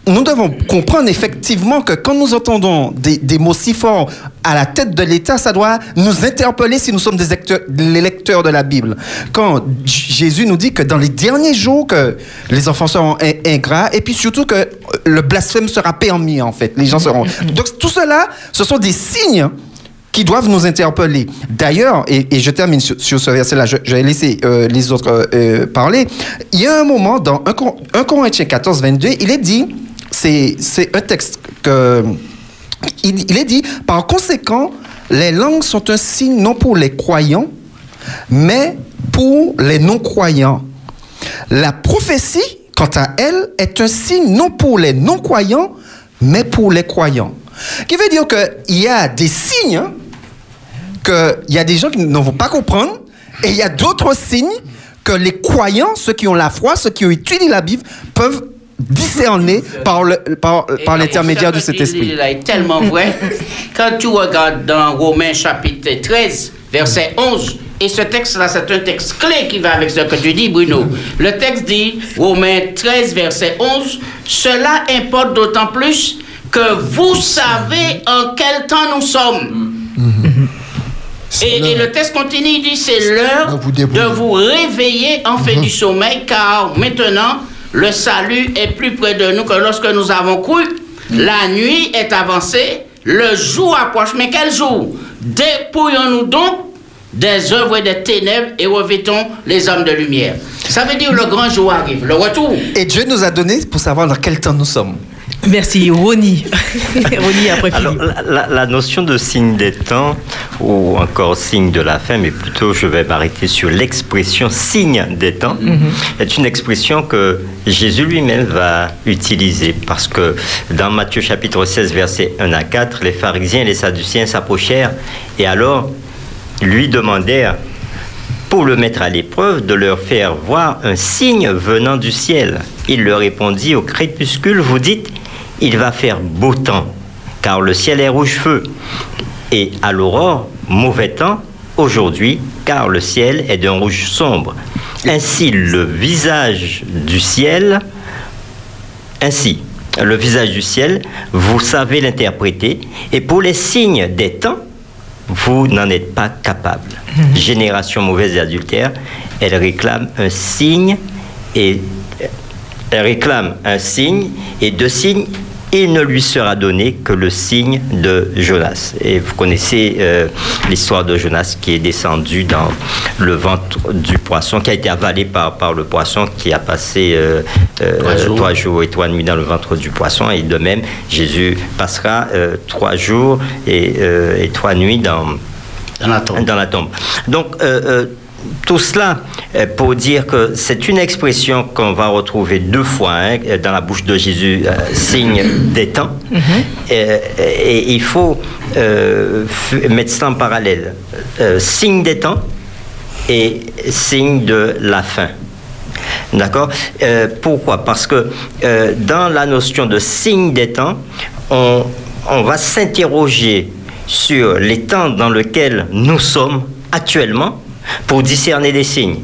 nous devons comprendre effectivement que quand nous entendons des, des mots si forts à la tête de l'État, ça doit nous interpeller si nous sommes des lecteurs, les lecteurs de la Bible. Quand Jésus nous dit que dans les derniers jours, que les enfants seront in- ingrats, et puis surtout que le blasphème sera permis, en fait. Les gens seront... Donc tout cela, ce sont des signes qui doivent nous interpeller. D'ailleurs, et, je termine sur, ce verset-là, je, je vais laisser euh, les autres euh, euh, parler. Il y a un moment dans 1, Cor- 1 Corinthiens 14, 22, il est dit, c'est c'est un texte que... Il, il est dit, par conséquent, les langues sont un signe non pour les croyants, mais pour les non-croyants. La prophétie, quant à elle, est un signe non pour les non-croyants, mais pour les croyants. Qui veut dire qu'il y a des signes hein, qu'il y a des gens qui ne vont pas comprendre, et il y a d'autres signes que les croyants, ceux qui ont la foi, ceux qui ont étudié la Bible, peuvent discerner par le- par, Et par l'intermédiaire de ce cet que tu dis esprit. là est tellement vrai. Quand tu regardes dans Romains chapitre 13, verset 11, et ce texte-là, c'est un texte clé qui va avec ce que tu dis, Bruno. Le texte dit, Romains 13, verset 11, Cela importe d'autant plus que vous savez en quel temps nous sommes. C'est Et, et le texte continue, il dit, c'est l'heure De vous réveiller en fait du sommeil, car maintenant, le salut est plus près de nous que lorsque nous avons cru. La nuit est avancée, le jour approche. Mais quel jour? Dépouillons-nous donc des œuvres des ténèbres et revêtons les hommes de lumière. Ça veut dire le grand jour arrive, le retour. Et Dieu nous a donné pour savoir dans quel temps nous sommes. Merci, Ronnie. Ronnie après Alors, la, notion de signe des temps, ou encore signe de la fin, mais plutôt je vais m'arrêter sur l'expression signe des temps, est une expression que Jésus lui-même va utiliser. Parce que dans Matthieu chapitre 16, versets 1 à 4, les pharisiens et les sadduciens s'approchèrent et alors lui demandèrent pour le mettre à l'épreuve, de leur faire voir un signe venant du ciel. Il leur répondit au crépuscule, vous dites, il va faire beau temps, car le ciel est rouge feu. Et à l'aurore, mauvais temps, aujourd'hui, car le ciel est d'un rouge sombre. Ainsi, le visage du ciel, ainsi, le visage du ciel, vous savez l'interpréter, et pour les signes des temps, vous n'en êtes pas capable. Génération mauvaise et adultère, elle réclame un signe et elle réclame un signe et deux signes il ne lui sera donné que le signe de Jonas. Et vous connaissez euh, l'histoire de Jonas qui est descendu dans le ventre du poisson, qui a été avalé par, par le poisson, qui a passé euh, euh, Trois jours. trois jours et trois nuits dans le ventre du poisson. Et de même, Jésus passera trois jours et, et trois nuits dans, Dans la tombe. dans la tombe. Donc, tout cela euh, pour dire que c'est une expression qu'on va retrouver deux fois hein, dans la bouche de Jésus, euh, signe des temps. Euh, et il faut euh, mettre ça en parallèle. Euh, signe des temps et signe de la fin. D'accord? Pourquoi? Parce que dans la notion de signe des temps, on, on va s'interroger sur les temps dans lesquels nous sommes actuellement pour discerner des signes.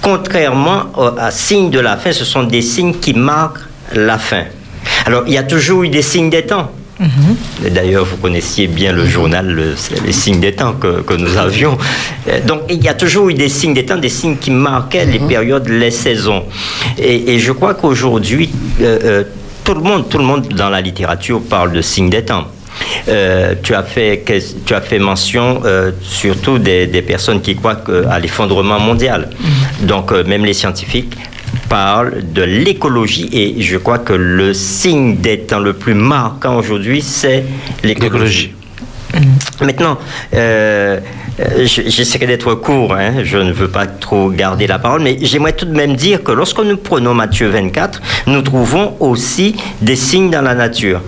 Contrairement à signes de la fin, ce sont des signes qui marquent la fin. Alors, il y a toujours eu des signes des temps. Et D'ailleurs, vous connaissiez bien le journal, le- les signes des temps que, que nous avions. Euh, Donc, il y a toujours eu des signes des temps, des signes qui marquaient les périodes, les saisons. Et, et je crois qu'aujourd'hui, euh, euh, tout le monde, tout le monde dans la littérature parle de signes des temps. Euh, tu, as fait, tu as fait mention euh, surtout des, des personnes qui croient à l'effondrement mondial. Donc, euh, même les scientifiques parlent de l'écologie et je crois que le signe des temps le plus marquant aujourd'hui, c'est l'écologie. Maintenant, euh, j'essaierai d'être court, hein, je ne veux pas trop garder la parole, mais j'aimerais tout de même dire que lorsque nous prenons Matthieu 24, nous trouvons aussi des signes dans la nature.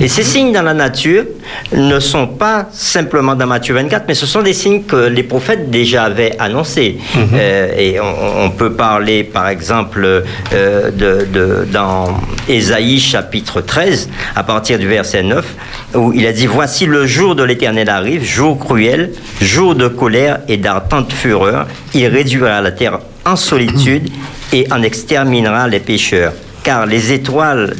Et ces signes dans la nature ne sont pas simplement dans Matthieu 24, mais ce sont des signes que les prophètes déjà avaient annoncés. Euh, et on, on peut parler, par exemple, euh, de, de- dans Ésaïe chapitre 13, à partir du verset 9, où il a dit, Voici le jour de l'Éternel arrive, jour cruel, jour de colère et d'ardente fureur. Il réduira la terre en solitude et en exterminera les pécheurs. Car les étoiles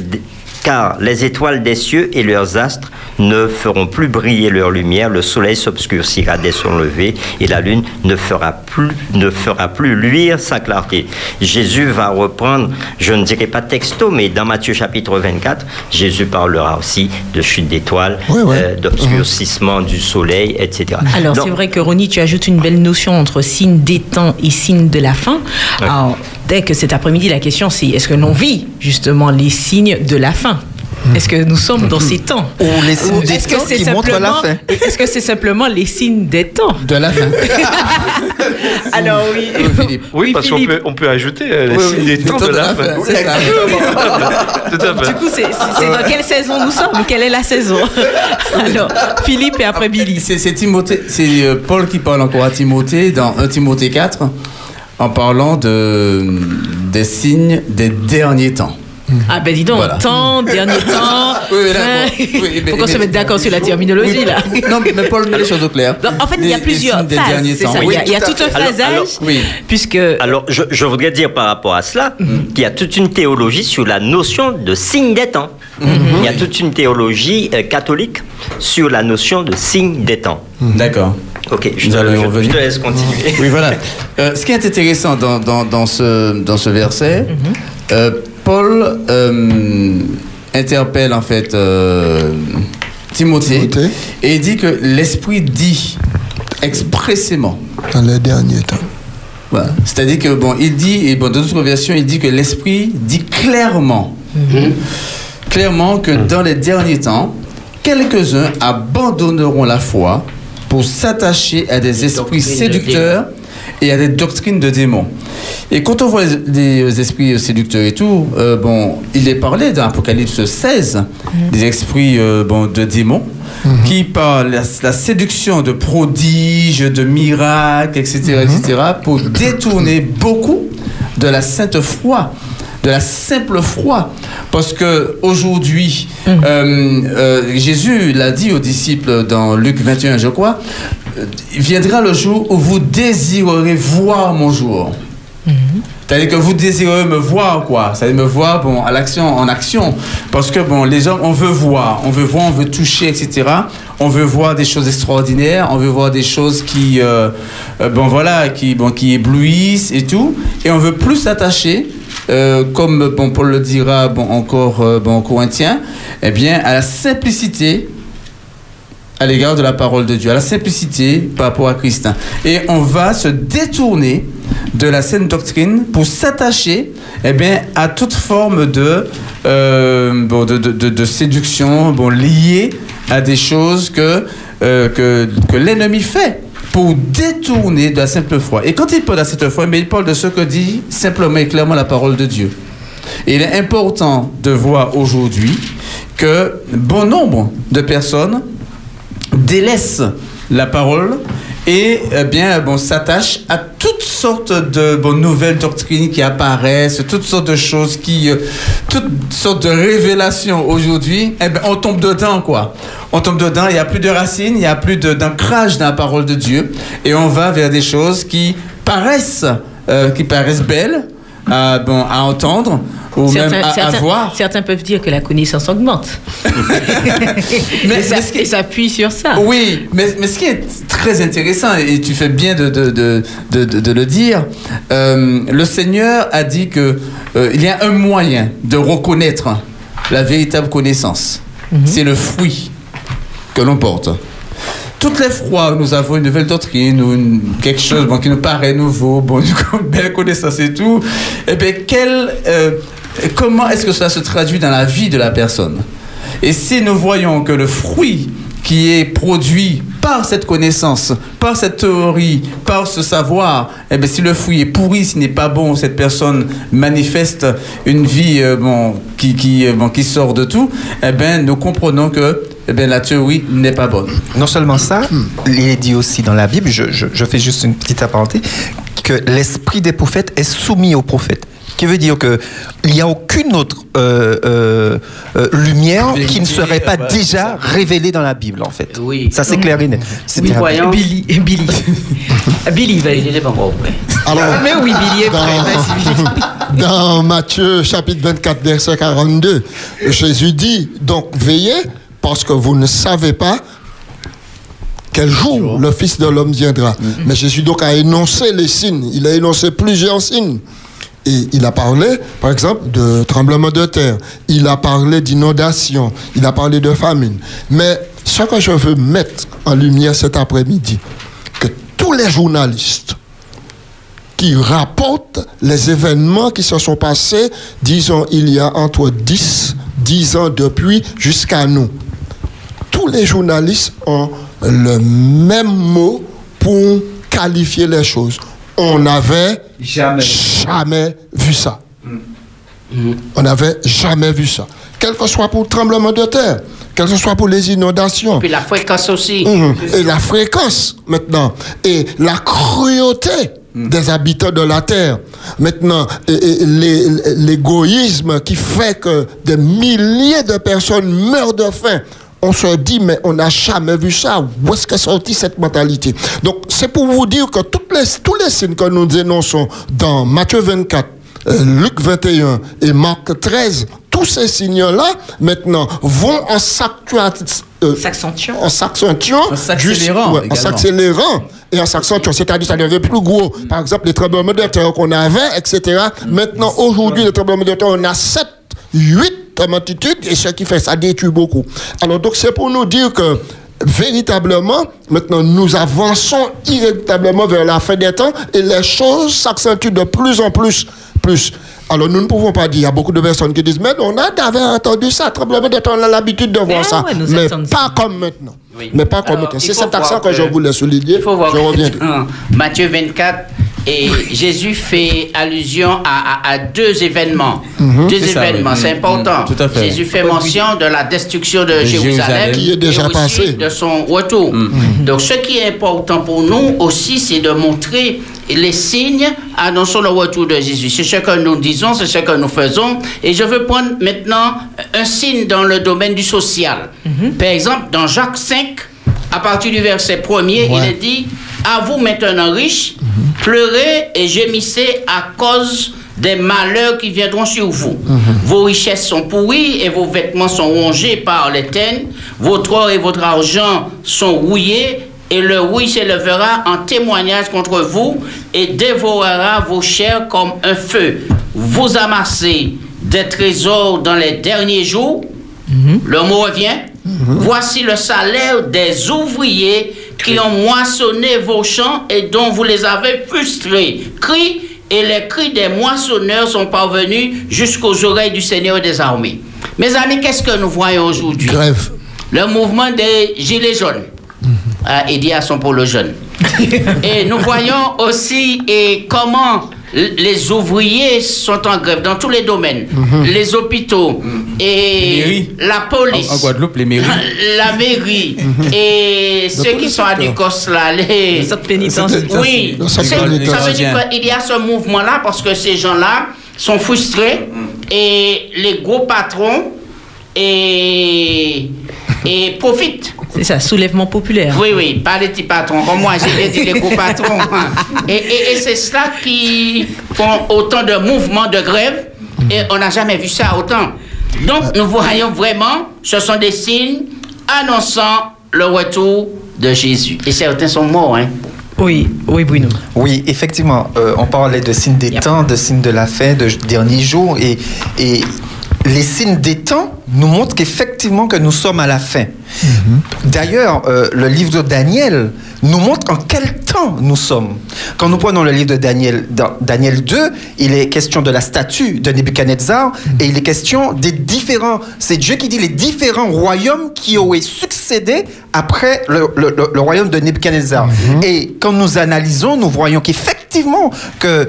car les étoiles des cieux et leurs astres ne feront plus briller leur lumière, le soleil s'obscurcira dès son lever et la lune ne fera plus, ne fera plus luire sa clarté. Jésus va reprendre, je ne dirais pas texto, mais dans Matthieu chapitre 24, Jésus parlera aussi de chute d'étoiles, Oui, oui. euh, d'obscurcissement du soleil, etc. Alors, c'est vrai que Ronnie, tu ajoutes une belle notion entre signe des temps et signe de la fin. Ouais. Alors, dès que cet après-midi, la question c'est est-ce que l'on vit justement les signes de la fin? Est-ce que nous sommes dans ces temps? Ou les signes des est-ce que temps c'est qui montrent la simplement- fin? Est-ce que c'est simplement les signes des temps? De la fin. Alors oui. Oui, parce qu'on peut, on peut ajouter euh, les Oui, signes oui, des temps de la fin. C'est ça. Tout à fait. Du coup, c'est dans quelle saison nous sommes? Quelle est la saison? Alors, Philippe et après Billy. C'est c'est Timothée, c'est euh, Paul qui parle encore à Timothée dans 1 Timothée 4 en parlant de, des signes des derniers temps. Ah ben dis donc, Voilà. temps, dernier temps. Oui, oui, là, bon, oui, mais- Faut qu'on se mais- mette d'accord sur la terminologie Oui, là. Non, mais Paul met les choses au clair. Donc, en fait, il y a plusieurs des phases. derniers c'est temps. ça. Oui, il y a, il y a tout un. Alors- phasage, alors, oui. puisque Alors, je, je voudrais dire par rapport à cela qu'il y a toute une théologie sur la notion de signe des temps. Il y a toute une théologie euh, catholique sur la notion de signe des temps. D'accord. Ok, je Nous te, allons je laisse continuer. Oui, voilà. Euh, ce qui est intéressant dans, dans, dans ce, dans ce verset, euh, Paul euh, interpelle en fait euh, Timothée, Timothée. et il dit que l'Esprit dit expressément. Dans les derniers temps. Voilà. C'est-à-dire que, bon, il dit, et bon, dans d'autres versions, il dit que l'Esprit dit clairement, clairement que dans les derniers temps, quelques-uns abandonneront la foi pour s'attacher à des esprits de séducteurs et à des doctrines de démons. Et quand on voit les, les esprits séducteurs et tout, euh, bon, il est parlé dans Apocalypse 16 des esprits euh, bon, de démons qui par la, la séduction de prodiges, de miracles, etc., etc., pour détourner beaucoup de la sainte foi de la simple foi. Parce que aujourd'hui, euh, euh, Jésus l'a dit aux disciples dans Luc 21, je crois, viendra le jour où vous désirerez voir mon jour. C'est-à-dire que vous désirez me voir, quoi. C'est-à-dire me voir, bon, à l'action, en action. Parce que, bon, les hommes, on veut voir, on veut voir, on veut toucher, etc. on veut voir des choses extraordinaires, on veut voir des choses qui, euh, euh, bon voilà, qui, bon, qui éblouissent et tout, et on veut plus s'attacher, euh, comme bon, Paul le dira bon, encore euh, bon, en Corinthiens, eh bien, à la simplicité à l'égard de la parole de Dieu, à la simplicité par rapport à Christ. Et on va se détourner de la saine doctrine pour s'attacher eh bien, à toute forme de, euh, de, séduction bon, liée à des choses que, euh, que, que l'ennemi fait pour détourner de la simple foi. Et quand il parle de la simple foi, mais il parle de ce que dit simplement et clairement la parole de Dieu. Et il est important de voir aujourd'hui que bon nombre de personnes délaissent la parole et eh bien bon s'attachent à toutes sortes de bon, nouvelles doctrines qui apparaissent, toutes sortes de choses qui, euh, toutes sortes de révélations aujourd'hui. Eh ben, on tombe dedans quoi. On tombe dedans. Il n'y a plus de racines, il n'y a plus d'ancrage dans la parole de Dieu, et on va vers des choses qui paraissent, euh, qui paraissent belles. À, bon, à entendre ou même à, voir. certains peuvent dire que la connaissance augmente. Mais- et, ça, mais ce qui- et ça appuie sur ça. Oui, mais, mais ce qui est très intéressant, et tu fais bien de, de, de, de, de- de le dire, euh, le Seigneur a dit que euh, il y a un moyen de reconnaître la véritable connaissance. C'est le fruit que l'on porte. Toutes les fois nous avons une nouvelle doctrine ou quelque chose bon, qui nous paraît nouveau, bon, une belle connaissance et tout, eh bien, quel, euh, comment est-ce que cela se traduit dans la vie de la personne? Et si nous voyons que le fruit qui est produit par cette connaissance, par cette théorie, par ce savoir, eh bien, si le fruit est pourri, s'il n'est pas bon, cette personne manifeste une vie euh, bon, qui, qui, euh, bon, qui sort de tout, eh bien, nous comprenons que eh bien, la théorie n'est pas bonne. Non seulement ça, il est dit aussi dans la Bible, je, je- je fais juste une petite aparté, que l'esprit des prophètes est soumis aux prophètes. Qui veut dire que il n'y a aucune autre euh, euh, euh, lumière qui ne serait pas ouais, déjà révélée dans la Bible, en fait. Oui. Ça, c'est clair et net. C'est Oui, voyons. Billy, Billy. Billy, va Il est pas encore prêt. Alors, Mais oui, Billy est prêt. Billy. dans Matthieu chapitre 24, verset 42, Jésus dit, donc veillez parce que vous ne savez pas quel jour le Fils de l'homme viendra. Mais Jésus donc a énoncé les signes. Il a énoncé plusieurs signes. Et il a parlé, par exemple, de tremblement de terre. Il a parlé d'inondation. Il a parlé de famine. Mais ce que je veux mettre en lumière cet après-midi, que tous les journalistes qui rapportent les événements qui se sont passés, disons, il y a entre 10, 10 ans depuis jusqu'à nous. Tous les journalistes ont le même mot pour qualifier les choses. On n'avait Jamais. jamais vu ça. On n'avait jamais vu ça. Quel que soit pour le tremblement de terre, quel que soit pour les inondations, Puis la fréquence aussi. Mhm. Et la fréquence maintenant. Et la cruauté des habitants de la terre. Maintenant, l'égoïsme qui fait que des milliers de personnes meurent de faim. On se dit, mais on n'a jamais vu ça. Où est-ce qu'est sortie cette mentalité? Donc, c'est pour vous dire que toutes les, tous les signes que nous dénonçons dans Matthieu 24, euh, Luc 21 et Marc 13, tous ces signes-là, maintenant, vont en euh, S'accentuant. en s'accélérant en s'accélérant et en s'accentuant, c'est-à-dire ça devient plus gros. Par exemple, les tremblements de terre qu'on avait, etc. Maintenant, aujourd'hui, les tremblements de terre, on a 7, 8 comme altitude, et ce qui fait ça détruit beaucoup. Alors, donc, c'est pour nous dire que véritablement, maintenant, nous avançons irrémédiablement vers la fin des temps et les choses s'accentuent de plus en plus. plus. Alors, nous ne pouvons pas dire, il y a beaucoup de personnes qui disent, mais on a d'avant entendu ça, tremblement de terre, on a l'habitude de voir Ah ça, ouais, mais pas comme maintenant. Oui. Mais pas comme Alors, maintenant. C'est cet accent voir que je que- voulais souligner. Il faut voir je que reviens. Matthieu 24, et Jésus fait allusion à, à- à deux événements. Deux C'est ça, événements, oui. c'est Mhm. important. Tout à fait. Jésus fait mention de la destruction de, Jérusalem, Jérusalem. Qui est déjà et aussi passé. de son retour. Donc, ce qui est important pour nous aussi, c'est de montrer les signes annonçant le retour de Jésus. C'est ce que nous disons, c'est ce que nous faisons. Et je veux prendre maintenant un signe dans le domaine du social. Par exemple, dans Jacques 5, à partir du verset 1er, il est dit À vous maintenant riches, pleurez et gémissez à cause des malheurs qui viendront sur vous. Vos richesses sont pourries et vos vêtements sont rongés par les. Votre or et votre argent sont rouillés et le rouille s'élèvera en témoignage contre vous et dévorera vos chairs comme un feu. Vous amassez des trésors dans les derniers jours. Le mot revient. Voici le salaire des ouvriers qui ont moissonné vos champs et dont vous les avez frustrés. Cris et les cris des moissonneurs sont parvenus jusqu'aux oreilles du Seigneur des armées. Mes amis, qu'est-ce que nous voyons aujourd'hui? Grève. Le mouvement des Gilets jaunes. Ah, il dit à son jeune. et nous voyons aussi et comment les ouvriers sont en grève dans tous les domaines. Les hôpitaux et mairies. la police. en Guadeloupe, les mairies. La mairie et ceux qui sont à Ducos là, les... Le centre pénitence. Oui, ça veut dire qu'il y a ce mouvement-là parce que ces gens-là sont frustrés et les gros patrons et, et profitent. C'est ça, soulèvement populaire. Oui, oui, pas les petits patrons. Comme moi, j'ai dit les gros patrons. Et, et- et c'est cela qui font autant de mouvements de grève. Et on n'a jamais vu ça autant. Donc, nous voyons vraiment, ce sont des signes annonçant le retour de Jésus. Et certains sont morts, hein. Oui, oui, Bruno. Oui, effectivement, euh, on parlait de signes des Yep. temps, de signes de la fin, de derniers jours, et, et les signes des temps nous montrent qu'effectivement que nous sommes à la fin. D'ailleurs, euh, le livre de Daniel nous montre en quel temps nous sommes. Quand nous prenons le livre de Daniel, dans Daniel 2, il est question de la statue de Nebuchadnezzar et il est question des différents, c'est Dieu qui dit les différents royaumes qui auraient succédé après le, le- le- le royaume de Nebuchadnezzar. Et quand nous analysons, nous voyons qu'effectivement que,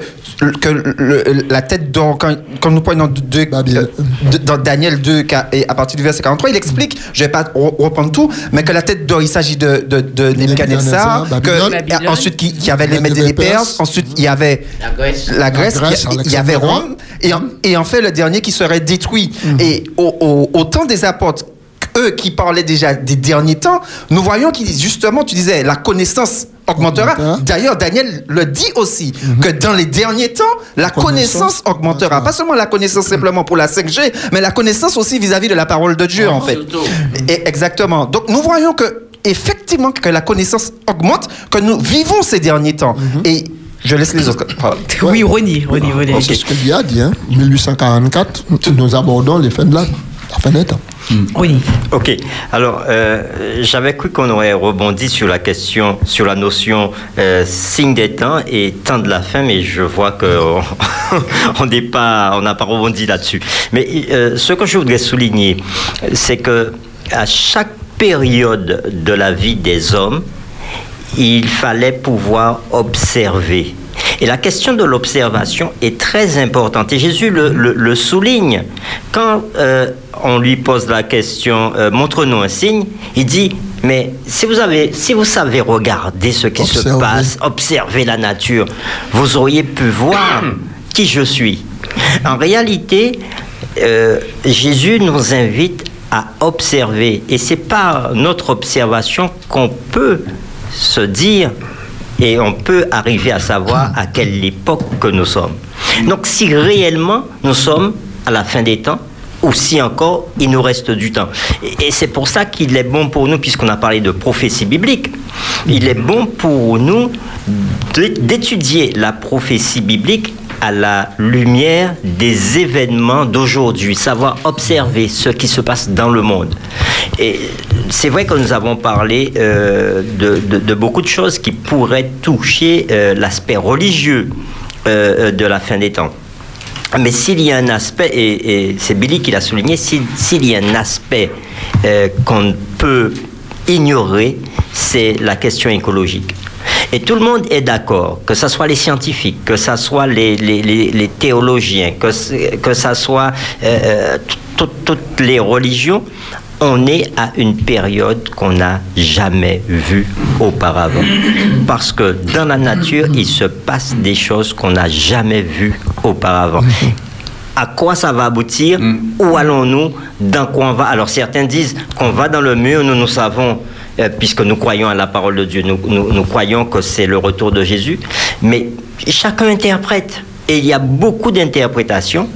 que le- la tête d'or, quand, quand nous prenons deux- Babylone. euh, de- dans Daniel 2, ca- et à partir du verset 43, il explique, je ne vais pas re- reprendre tout, mais que la tête d'or, il s'agit de, de, de Nebuchadnezzar, que, Babylone. ensuite qui- qu'il y avait les Il y Mèdes et avait les Perses. Ensuite il y avait La Grèce. la Grèce, Grèce, il y avait. Rome, et, en, et en fait le dernier qui serait détruit. Mm. Et au, au- au temps des apôtres, eux qui parlaient déjà des derniers temps, nous voyons qu'ils disent justement, tu disais, la connaissance augmentera. Augmentera. D'ailleurs, Daniel le dit aussi, que dans les derniers temps, la Connaissance connaissance augmentera. augmentera. Pas seulement la connaissance simplement pour la 5G, mais la connaissance aussi vis-à-vis de la parole de Dieu, en fait. Et exactement. Donc, nous voyons que, effectivement, que la connaissance augmente, que nous vivons ces derniers temps. Et je laisse les autres parler. Oui, Ronnie, Ronnie, Ronnie. C'est ce que Dieu a dit, hein. 1844, nous abordons les fins de la, la fin des temps. Ronnie. Ok, alors euh, j'avais cru qu'on aurait rebondi sur la question, sur la notion euh, signe des temps et temps de la fin, mais je vois qu'on on n'est pas, on n'a pas rebondi là-dessus. Mais euh, ce que je voudrais souligner, c'est que à chaque période de la vie des hommes, il fallait pouvoir observer. Et la question de l'observation est très importante. Et Jésus le, le- le souligne. Quand euh, on lui pose la question, euh, montre-nous un signe, il dit, mais si vous, avez, si vous savez regarder ce qui se passe, observer la nature, vous auriez pu voir qui je suis. En réalité, euh, Jésus nous invite à observer. Et c'est par notre observation qu'on peut se dire et on peut arriver à savoir à quelle époque que nous sommes. Donc si réellement nous sommes à la fin des temps, ou si encore il nous reste du temps. Et, et c'est pour ça qu'il est bon pour nous, puisqu'on a parlé de prophétie biblique, il est bon pour nous d'é- d'étudier la prophétie biblique à la lumière des événements d'aujourd'hui, savoir observer ce qui se passe dans le monde. Et c'est vrai que nous avons parlé euh, de, beaucoup de choses qui pourraient toucher euh, l'aspect religieux euh, de la fin des temps. Mais s'il y a un aspect, et, c'est Billy qui l'a souligné, s'il y a un aspect qu'on ne peut ignorer, c'est la question écologique. Et tout le monde est d'accord, que ce soit les scientifiques, que ce soit les, théologiens, que ce soit tout- tout- toutes les religions, on est à une période qu'on n'a jamais vue auparavant. Parce que dans la nature, il se passe des choses qu'on n'a jamais vues auparavant. À quoi ça va aboutir? Où allons-nous? Dans quoi on va? Alors certains disent qu'on va dans le mur, nous nous savons, euh, puisque nous croyons à la parole de Dieu, nous, nous- nous croyons que c'est le retour de Jésus, mais chacun interprète. Et il y a beaucoup d'interprétations.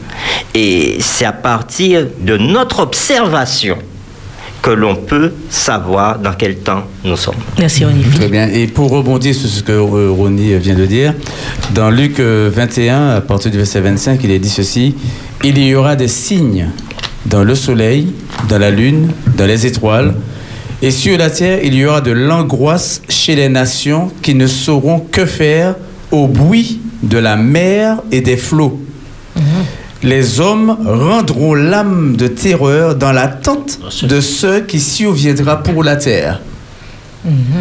Et c'est à partir de notre observation que l'on peut savoir dans quel temps nous sommes. Merci, Ronnie. Très bien. Et pour rebondir sur ce que euh, Ronnie vient de dire, dans Luc euh, 21, à partir du verset 25, il est dit ceci Il y aura des signes dans le soleil, dans la lune, dans les étoiles, et sur la terre, il y aura de l'angoisse chez les nations qui ne sauront que faire au bruit de la mer et des flots. Les hommes rendront l'âme de terreur dans l'attente de ceux qui surviendra pour la terre.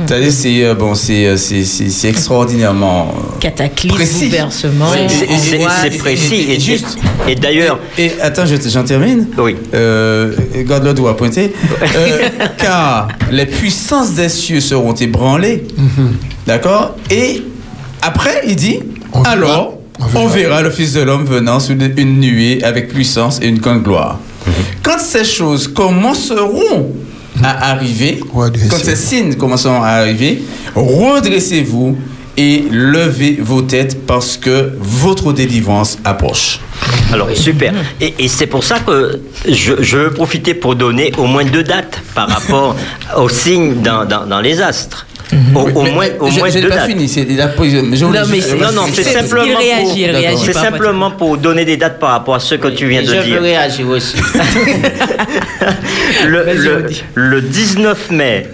C'est-à-dire, c'est euh, bon, c'est euh, c'est- c'est- c'est extraordinairement euh, Cataclysme, précis. bouleversement. C'est- précis. Et, juste. et d'ailleurs, Et, et attends, je- j'en termine. oui. Euh, garde le doigt pointé. Euh, car les puissances des cieux seront ébranlées. D'accord? Et après, il dit On alors, On verra. on verra le Fils de l'homme venant sous une nuée avec puissance et une grande gloire. Quand ces choses commenceront à arriver, Redressez-vous. quand ces signes commenceront à arriver, redressez-vous et levez vos têtes parce que votre délivrance approche. Alors, super. Et, et c'est pour ça que je, je veux profiter pour donner au moins deux dates par rapport aux signes dans, dans- dans les astres. Au, au moins, mais au je- moins je n'ai deux pas dates. fini. c'est- je Non, mais juste- c'est- Non, non, c'est C'est- simplement, réagit, pour, réagit c'est simplement donner des dates par rapport à ce que tu viens de je dire. veux réagir aussi. Le, le- le 19 mai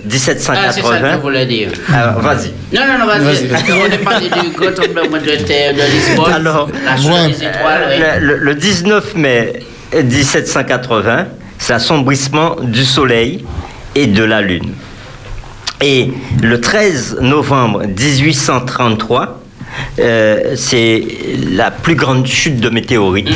Ah, c'est ça que je 1780. voulais dire. Alors, vas-y. Non, non, non, Vas-y, vas-y. vas-y. Parce qu'on est parlé du gros tremblement de terre de Lisbonne. Alors, la des étoiles. oui. Le, le- le 19 mai 1780, c'est l'assombrissement du soleil et de la lune. Et le 13 novembre 1833, euh, c'est la plus grande chute de météorites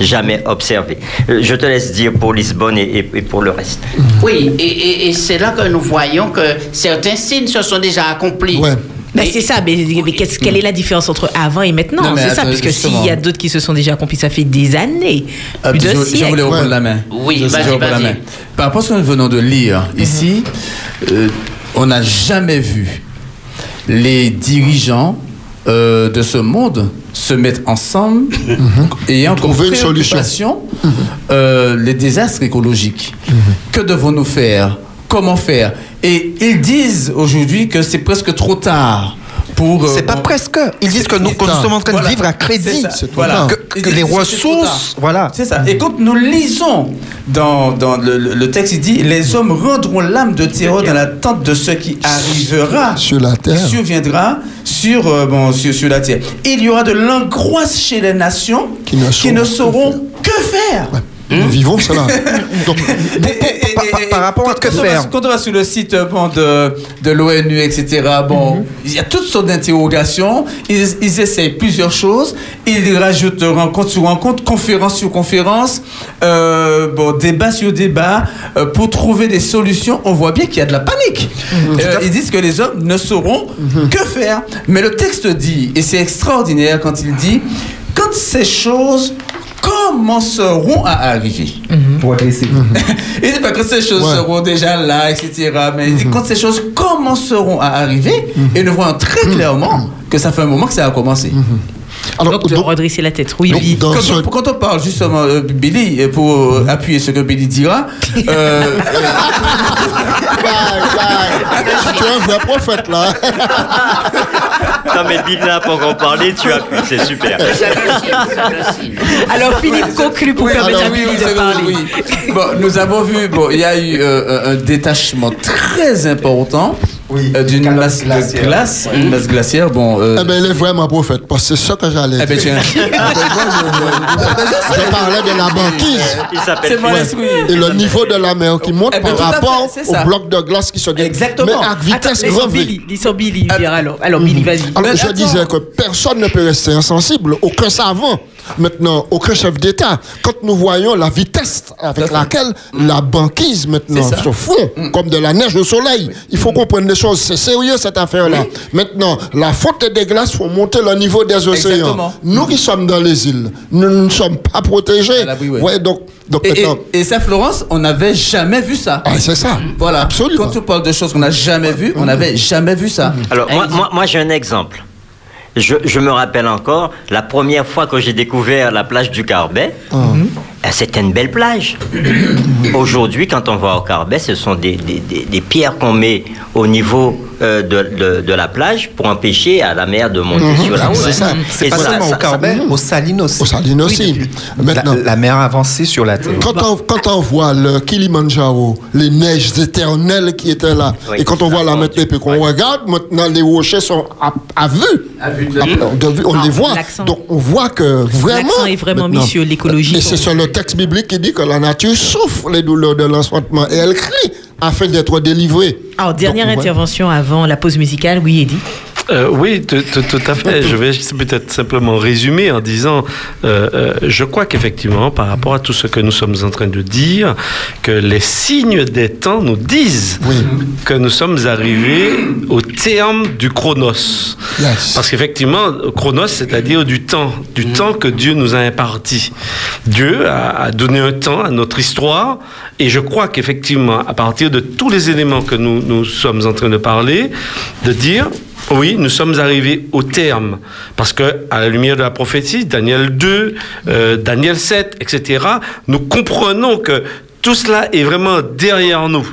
jamais observée. Euh, Je te laisse dire pour Lisbonne et, et- et pour le reste. Oui, et, et- et c'est là que nous voyons que certains signes se sont déjà accomplis. Ouais. Ben, c'est ça, mais, quelle est la différence entre avant et maintenant? C'est ça, puisque s'il y a d'autres qui se sont déjà accomplis, ça fait des années, plus de je, je voulais reprendre Ouais. la main. Oui, Je- je la main. Par rapport à ce que nous venons de lire ici, euh, on n'a jamais vu les dirigeants euh, de ce monde se mettre ensemble ayant comme Trouver une solution. euh, les désastres écologiques. Que devons-nous faire? Comment faire? Et ils disent aujourd'hui que c'est presque trop tard. Pour, euh, C'est pas presque. Ils disent que nous, que nous Tard. sommes en train Voilà. de vivre à crédit. Voilà. Que, que les ressources, voilà. C'est ça. Et quand nous lisons dans, dans le, texte, il dit Les hommes rendront l'âme de terreur dans l'attente de ce qui arrivera, Sur la terre. qui surviendra sur, euh, bon, sur, sur la terre. Il y aura de l'angoisse chez les nations Qui ne sauront que que faire. Nous vivons cela. Donc, par- par- par rapport à que quand on faire va- Quand on va sur le site euh, bon, de, de l'ONU, etc., bon, il y a toutes sortes d'interrogations. Ils, ils essayent plusieurs choses. Ils rajoutent rencontre sur rencontre, conférence sur conférence, euh, bon, débat sur débat, euh, pour trouver des solutions. On voit bien qu'il y a de la panique. Euh, ils disent que les hommes ne sauront que faire. Mais le texte dit, et c'est extraordinaire quand il dit, quand ces choses commenceront à arriver. Pour agresser. Il dit pas que ces choses Ouais. seront déjà là, etc. Mais il dit quand ces choses commenceront à arriver, et nous voyons très clairement que ça fait un moment que ça a commencé. alors, Donc, de donc, redresser la tête. Oui, donc, oui. Quand, ce- on, quand on parle justement, euh, Billy, et pour euh, appuyer ce que Billy dira, euh, tu es un vrai prophète là. Non, mais Bill n'a pas encore parlé, tu as pu, c'est super. Alors, Philippe conclut pour Oui, permettre à oui, Billy oui, de parler. oui. Bon, nous avons vu, bon, il y a eu euh, un détachement très important Oui, euh, d'une masse de glace, une masse glaciaire. Bon, euh, Eh ben, il est vraiment prophète, parce que c'est ça que j'allais eh ben, dire. tiens. Je parlais de la banquise Il s'appelle et le niveau de la mer qui monte Eh ben, par fait, rapport au bloc de glace qui se dé- Exactement. Mais à Attends, vitesse V. Billy. Billy Attends. dire alors. Alors, Billy, vas-y. Alors, je attends. disais que personne ne peut rester insensible, aucun savant, maintenant, aucun chef d'État. Quand nous voyons la vitesse avec laquelle la banquise maintenant se fond, comme de la neige au soleil, il faut comprendre les choses. C'est sérieux cette affaire-là. Maintenant, la fonte des glaces faut monter le niveau des océans. Exactement. Nous qui sommes dans les îles, nous ne sommes pas protégés. L'abri, ouais. Donc, donc Et, et, maintenant, et ça, Florence, on n'avait jamais vu ça. ah, c'est ça. Voilà. Absolument. Quand on parle de choses qu'on n'a jamais vues, on n'avait jamais vu ça. Alors, moi, moi, moi, j'ai un exemple. Je, je me rappelle encore la première fois que j'ai découvert la plage du Carbet. euh, C'était une belle plage. Aujourd'hui, quand on va au Carbet, ce sont des, des- des- des pierres qu'on met au niveau euh, de, de- de la plage pour empêcher à la mer de monter sur la route. C'est ça. C'est pas ça- seulement ça- au Carbet, ça- aux Salines aussi. Aux Salines aussi. La, Maintenant, la mer avancée sur la terre. quand on, quand on voit le Kilimanjaro, les neiges éternelles qui étaient là, Oui, et quand on voit maintenant, et puis qu'on regarde, maintenant les rochers sont à, à vue. À- de vue, on Ah, les voit. l'accent. Donc on voit que vraiment. L'accent est vraiment mis sur l'écologie. Et c'est sur le texte biblique qui dit que la nature souffre les douleurs de l'enfantement et elle crie afin d'être délivrée. Alors, dernière Donc, ouais. intervention avant la pause musicale. Oui, Eddie. Euh, oui, tout, tout- tout à fait. Je vais peut-être simplement résumer en disant, euh, euh, je crois qu'effectivement, par rapport à tout ce que nous sommes en train de dire, que les signes des temps nous disent que nous sommes arrivés au terme du chronos. Yes. Parce qu'effectivement, chronos, c'est-à-dire du temps, du temps que Dieu nous a imparti. Dieu a, a donné un temps à notre histoire, et je crois qu'effectivement, à partir de tous les éléments que nous, nous sommes en train de parler, de dire, oui, nous sommes arrivés au terme. Parce que, à la lumière de la prophétie, Daniel 2, euh, Daniel 7, etc., nous comprenons que tout cela est vraiment derrière nous.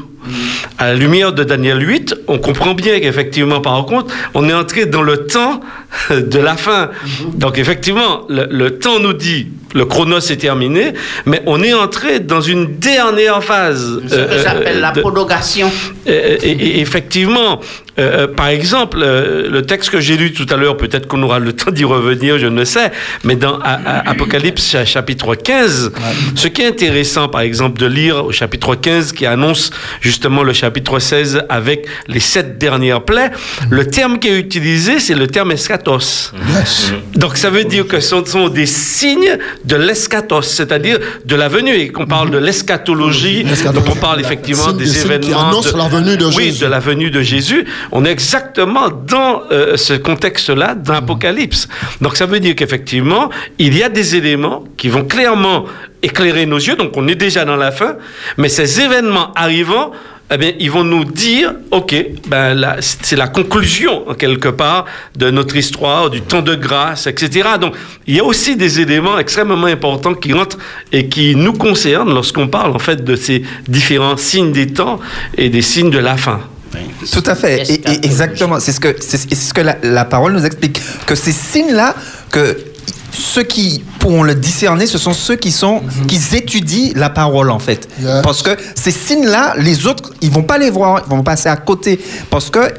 À la lumière de Daniel 8, on comprend bien qu'effectivement, par contre, on est entré dans le temps de la fin. Donc, effectivement, le, le temps nous dit, le chronos est terminé, mais on est entré dans une dernière phase. Ce que euh, j'appelle la prolongation. euh, et, et effectivement, euh, euh, par exemple, euh, le texte que j'ai lu tout à l'heure, peut-être qu'on aura le temps d'y revenir, je ne sais, mais dans A- A- Apocalypse cha- chapitre 15, ce qui est intéressant, par exemple, de lire au chapitre 15 qui annonce justement le chapitre 16 avec les sept dernières plaies, le terme qui est utilisé, c'est le terme Donc ça veut dire que ce sont des signes de l'eschatos, c'est-à-dire de la venue, et qu'on parle de l'eschatologie, donc on parle effectivement des des signes qui événements annoncent la venue de oui, Jésus. de la venue de Jésus. On est exactement dans euh, ce contexte-là dans l'Apocalypse. Donc ça veut dire qu'effectivement, il y a des éléments qui vont clairement éclairer nos yeux. Donc on est déjà dans la fin, mais ces événements arrivant, eh bien, ils vont nous dire, OK, ben là, c'est la conclusion, en quelque part, de notre histoire, du temps de grâce, etc. Donc, il y a aussi des éléments extrêmement importants qui rentrent et qui nous concernent lorsqu'on parle, en fait, de ces différents signes des temps et des signes de la fin. Tout à fait, et, et exactement. C'est ce que, c'est c'est ce que la, la parole nous explique. Que ces signes-là, que ceux qui pourront le discerner, ce sont ceux qui sont, qui étudient la parole en fait. Yes. Parce que ces signes-là, les autres, ils vont pas les voir, ils vont passer à côté. Parce que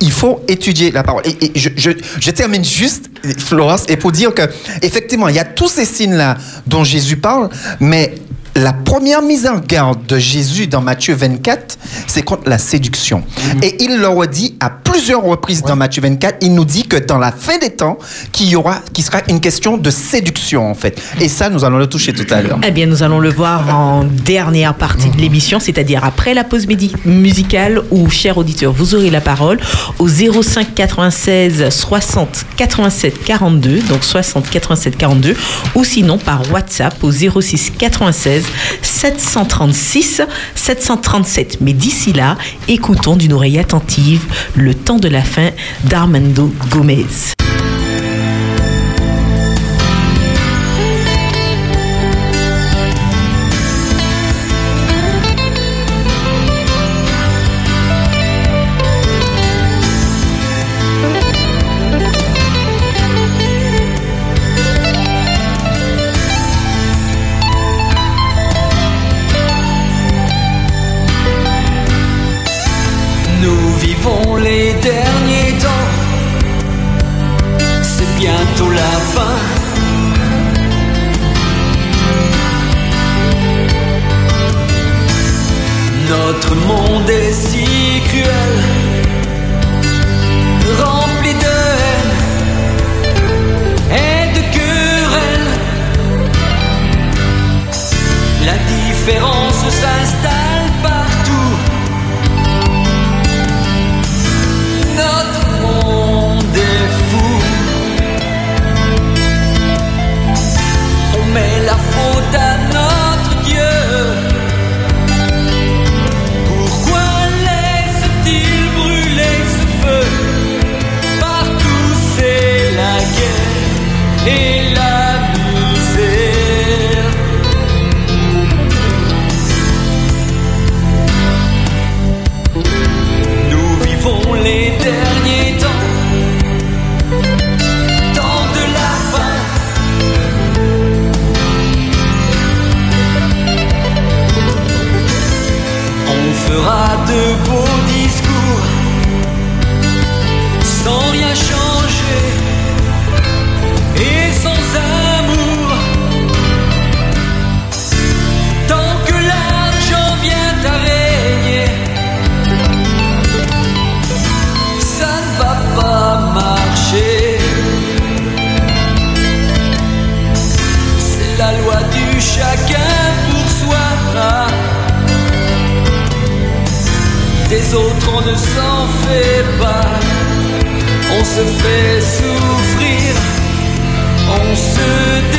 il faut étudier la parole. Et, et je, je, je termine juste, Florence, et pour dire que effectivement, il y a tous ces signes-là dont Jésus parle, mais la première mise en garde de Jésus dans Matthieu 24, c'est contre la séduction. Et il leur dit à plusieurs reprises dans Matthieu 24, il nous dit que dans la fin des temps, qu'il y aura, qu'il sera une question de séduction en fait. Et ça, nous allons le toucher tout à l'heure. Eh bien, nous allons le voir en dernière partie de l'émission, c'est-à-dire après la pause midi musicale où, chers auditeurs, vous aurez la parole au 05 96 60 87 42, donc 60 87 42, ou sinon par WhatsApp au 06 96 736 737. Mais d'ici là, écoutons d'une oreille attentive le temps de la fin d'Armando Gomez. Love. Ne s'en fait pas, on se fait souffrir, on se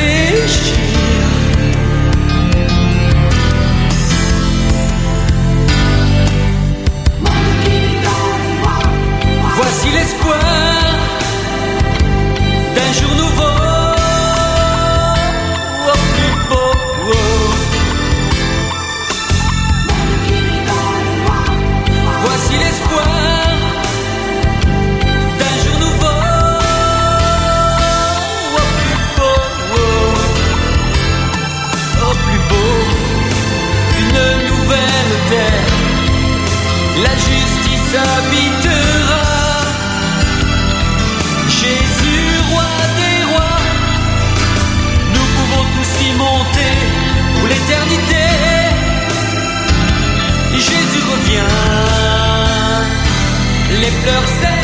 Jésus revient, les pleurs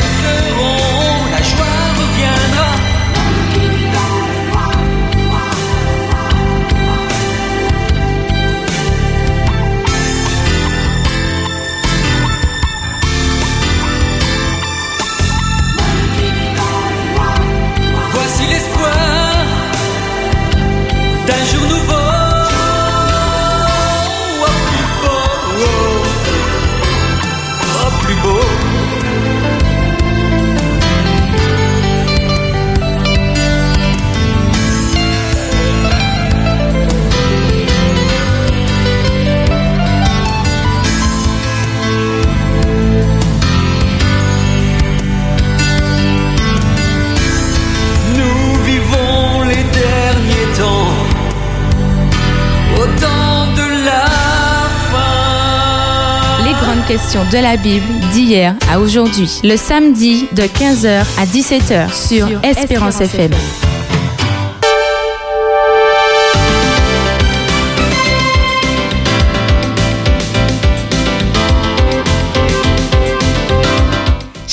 questions de la Bible d'hier à aujourd'hui. Le samedi de 15h à 17h sur Espérance FM.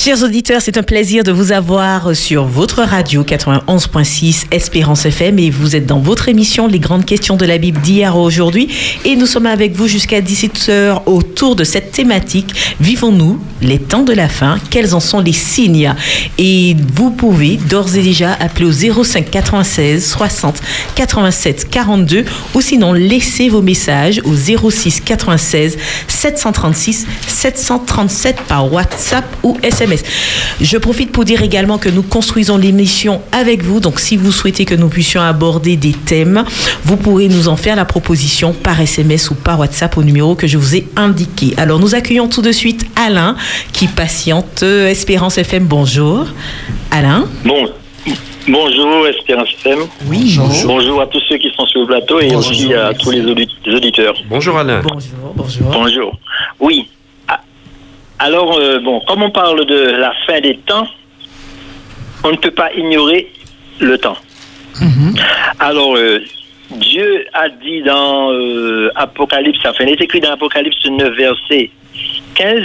Chers auditeurs, c'est un plaisir de vous avoir sur votre radio 91.6 Espérance FM et vous êtes dans votre émission Les grandes questions de la Bible d'hier aujourd'hui. Et nous sommes avec vous jusqu'à 17h autour de cette thématique. Vivons-nous les temps de la fin? Quels en sont les signes? Et vous pouvez d'ores et déjà appeler au 05 96 60 87 42 ou sinon laissez vos messages au 06 96 736 737 par WhatsApp ou SMS. Je profite pour dire également que nous construisons l'émission avec vous. Donc, si vous souhaitez que nous puissions aborder des thèmes, vous pourrez nous en faire la proposition par SMS ou par WhatsApp au numéro que je vous ai indiqué. Alors, nous accueillons tout de suite Alain qui patiente. Euh, Espérance FM, bonjour. Alain. Bon, bonjour Espérance FM. Oui, bonjour. Bonjour à tous ceux qui sont sur le plateau et aussi à tous les audi- les auditeurs. Bonjour Alain. Bonjour, bonjour. Bonjour. Oui. Alors, euh, bon, comme on parle de la fin des temps, on ne peut pas ignorer le temps. Alors, euh, Dieu a dit dans euh, Apocalypse, enfin, il est écrit dans Apocalypse 9, verset 15,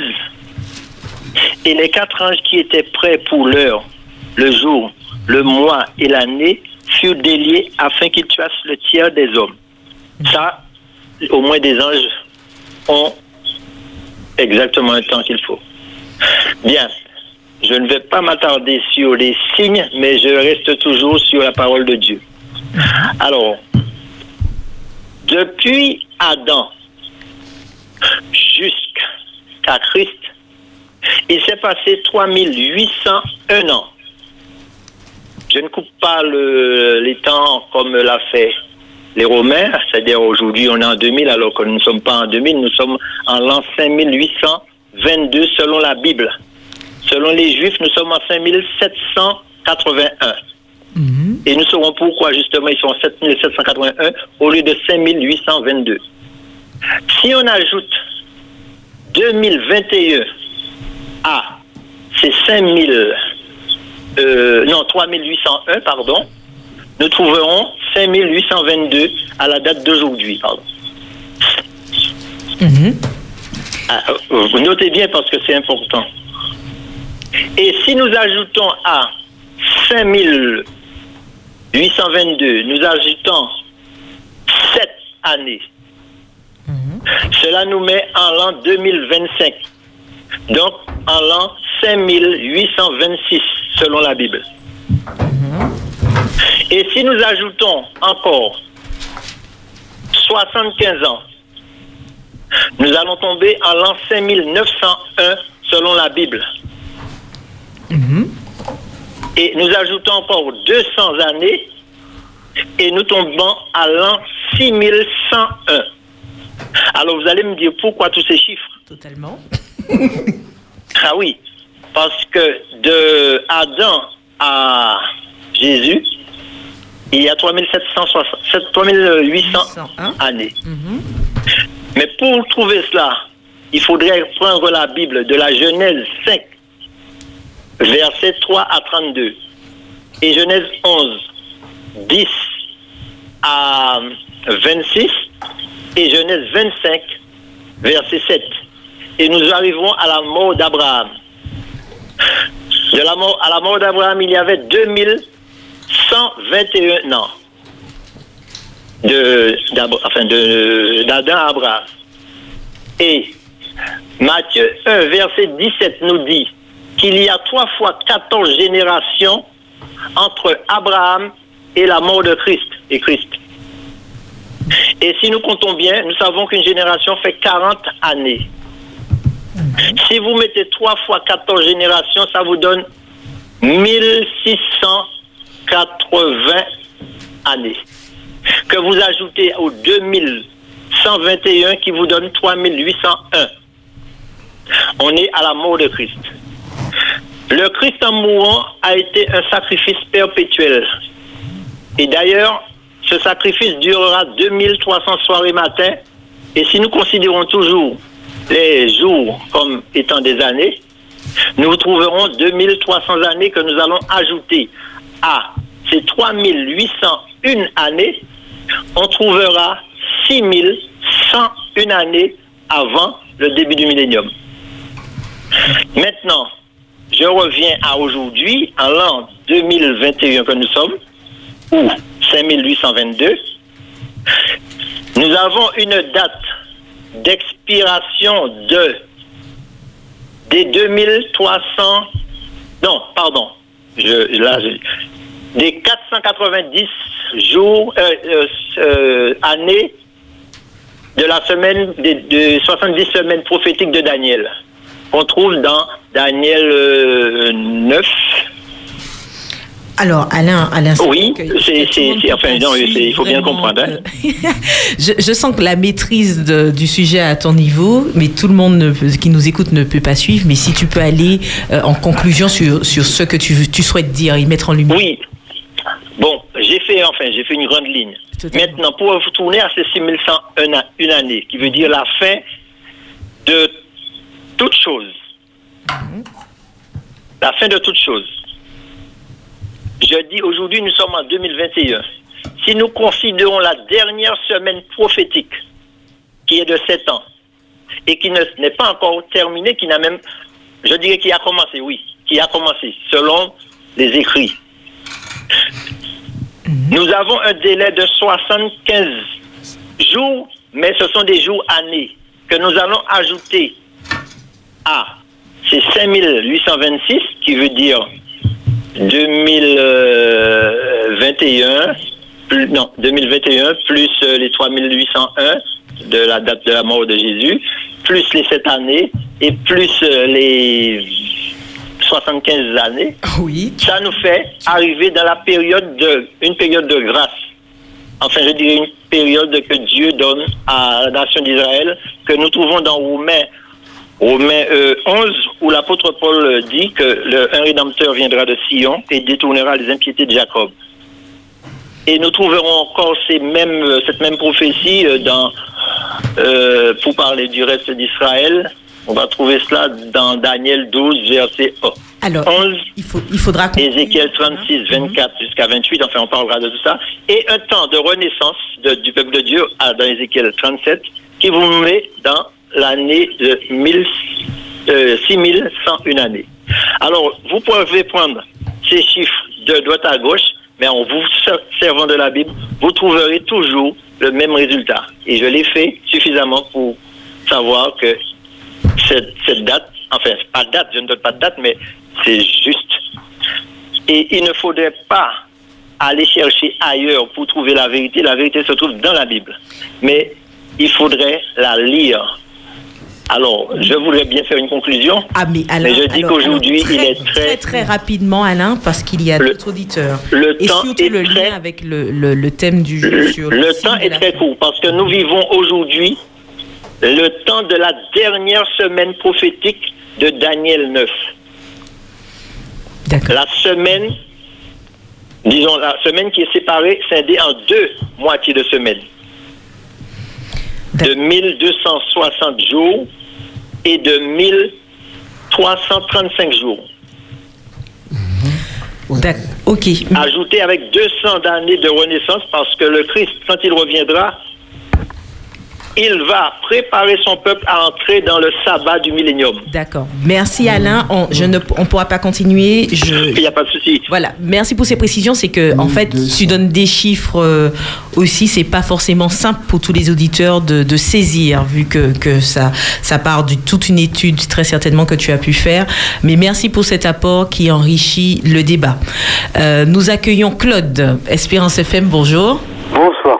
et les quatre anges qui étaient prêts pour l'heure, le jour, le mois et l'année furent déliés afin qu'ils tuassent le tiers des hommes. Ça, au moins des anges ont exactement le temps qu'il faut. Bien, je ne vais pas m'attarder sur les signes, mais je reste toujours sur la parole de Dieu. Alors, depuis Adam jusqu'à Christ, il s'est passé 3801 ans. Je ne coupe pas le- les temps comme l'a fait les Romains, c'est-à-dire aujourd'hui on est en 2000 alors que nous ne sommes pas en 2000, nous sommes en l'an 5822 selon la Bible. Selon les Juifs, nous sommes en 5781. Et nous saurons pourquoi justement ils sont en 7781 au lieu de 5822. Si on ajoute 2021 à ces 5000, euh, non 3801, pardon, nous trouverons 5822 à la date d'aujourd'hui, pardon. Ah, euh, vous notez bien parce que c'est important. Et si nous ajoutons à 5822, nous ajoutons sept années. Cela nous met en l'an 2025. Donc en l'an 5826 selon la Bible. Et si nous ajoutons encore 75 ans, nous allons tomber en l'an 5901 selon la Bible. Et nous ajoutons encore 200 années et nous tombons à l'an 6101. Alors vous allez me dire pourquoi tous ces chiffres? Totalement. Ah oui, parce que de Adam à Jésus, il y a 3760 3800 années. Mais pour trouver cela, il faudrait prendre la Bible de la Genèse 5, versets 3 à 32, et Genèse 11, 10 à 26, et Genèse 25, verset 7. Et nous arrivons à la mort d'Abraham. De la mort, à la mort d'Abraham, il y avait 2121 ans de, d'Ab- enfin d'Adam à Abraham. Et Matthieu 1, verset 17 nous dit qu'il y a trois fois 14 générations entre Abraham et la mort de Christ et Christ. Et si nous comptons bien, nous savons qu'une génération fait 40 années. Si vous mettez 3 fois 14 générations, ça vous donne 1680 années. Que vous ajoutez aux 2121 qui vous donne 3801. On est à la mort de Christ. Le Christ en mourant a été un sacrifice perpétuel. Et d'ailleurs, ce sacrifice durera 2300 soirées matin. Et si nous considérons toujours les jours comme étant des années, nous trouverons 2300 années que nous allons ajouter à ces 3801 années. On trouvera 6101 années avant le début du millénium. Maintenant, je reviens à aujourd'hui, en l'an 2021 que nous sommes, ou 5822. Nous avons une date d'expiration de des 2300 non pardon je, là je- des 490 jours euh, euh, euh, années de la semaine des de 70 semaines prophétiques de Daniel qu'on trouve dans Daniel euh, 9 Alors, Alain, Alain oui c'est enfin non il faut bien comprendre hein. je, je sens que la maîtrise de- du sujet à ton niveau, mais tout le monde ne peut- qui nous écoute ne peut pas suivre. Mais si tu peux aller euh, en conclusion sur, sur ce que tu, tu souhaites dire et mettre en lumière. Oui. Bon, j'ai fait, enfin, j'ai fait une grande ligne. Maintenant, pour retourner à ces 6101 a- une année, qui veut dire la fin de toute chose. La fin de toute chose. Je dis aujourd'hui, nous sommes en 2021. Si nous considérons la dernière semaine prophétique, qui est de 7 ans, et qui ne- n'est pas encore terminée, qui n'a même, je dirais qui a commencé, oui, qui a commencé, selon les écrits. Nous avons un délai de 75 jours, mais ce sont des jours années que nous allons ajouter à ces 5826, qui veut dire 2021, plus, non, 2021 plus euh, les 3801 de la date de la mort de Jésus, plus les 7 années et plus euh, les 75 années. Oui. Ça nous fait arriver dans la période de, une période de grâce. Enfin, je dirais une période que Dieu donne à la nation d'Israël, que nous trouvons dans Romains, Romains euh, 11, où l'apôtre Paul euh, dit que le, un rédempteur viendra de Sion et détournera les impiétés de Jacob. Et nous trouverons encore ces mêmes, euh, cette même prophétie euh, dans, euh, pour parler du reste d'Israël. On va trouver cela dans Daniel 12, verset 1. Alors, 11, il, faut, il faudra Ézéchiel 36, 24 jusqu'à 28, enfin on parlera de tout ça, et un temps de renaissance de- du peuple de Dieu à- dans Ézéchiel 37, qui vous met dans l'année de 1000, euh, 6101 année. Alors, vous pouvez prendre ces chiffres de droite à gauche, mais en vous ser- servant de la Bible, vous trouverez toujours le même résultat. Et je l'ai fait suffisamment pour savoir que cette, cette date, enfin, pas date, je ne donne pas de date, mais c'est juste. Et il ne faudrait pas aller chercher ailleurs pour trouver la vérité. La vérité se trouve dans la Bible. Mais il faudrait la lire. Alors, je voudrais bien faire une conclusion. Ah, mais Alain, je dis alors, qu'aujourd'hui, alors, il est très... très très rapidement, Alain, parce qu'il y a d'autres auditeurs. le Et temps surtout est le très- lien avec le, le, le thème du jeu Le, sur le signe temps est très court parce que nous vivons aujourd'hui le temps de la dernière semaine prophétique de Daniel 9. D'accord. La semaine, disons, la semaine qui est séparée, scindée en deux moitiés de semaine. De 1260 jours et de 1335 jours. D'accord. Ok. Ajouté avec 200 années de renaissance parce que le Christ, quand il reviendra, il va préparer son peuple à entrer dans le sabbat du millénium. D'accord. Merci Alain. On je ne on pourra pas continuer. Je, Il n'y a pas de souci. Voilà, merci pour ces précisions. C'est que en fait, tu donnes des chiffres euh, aussi. C'est pas forcément simple pour tous les auditeurs de, de saisir, vu que, que ça ça part de toute une étude très certainement que tu as pu faire. Mais merci pour cet apport qui enrichit le débat. Euh, nous accueillons Claude, Espérance FM. Bonjour. Bonsoir.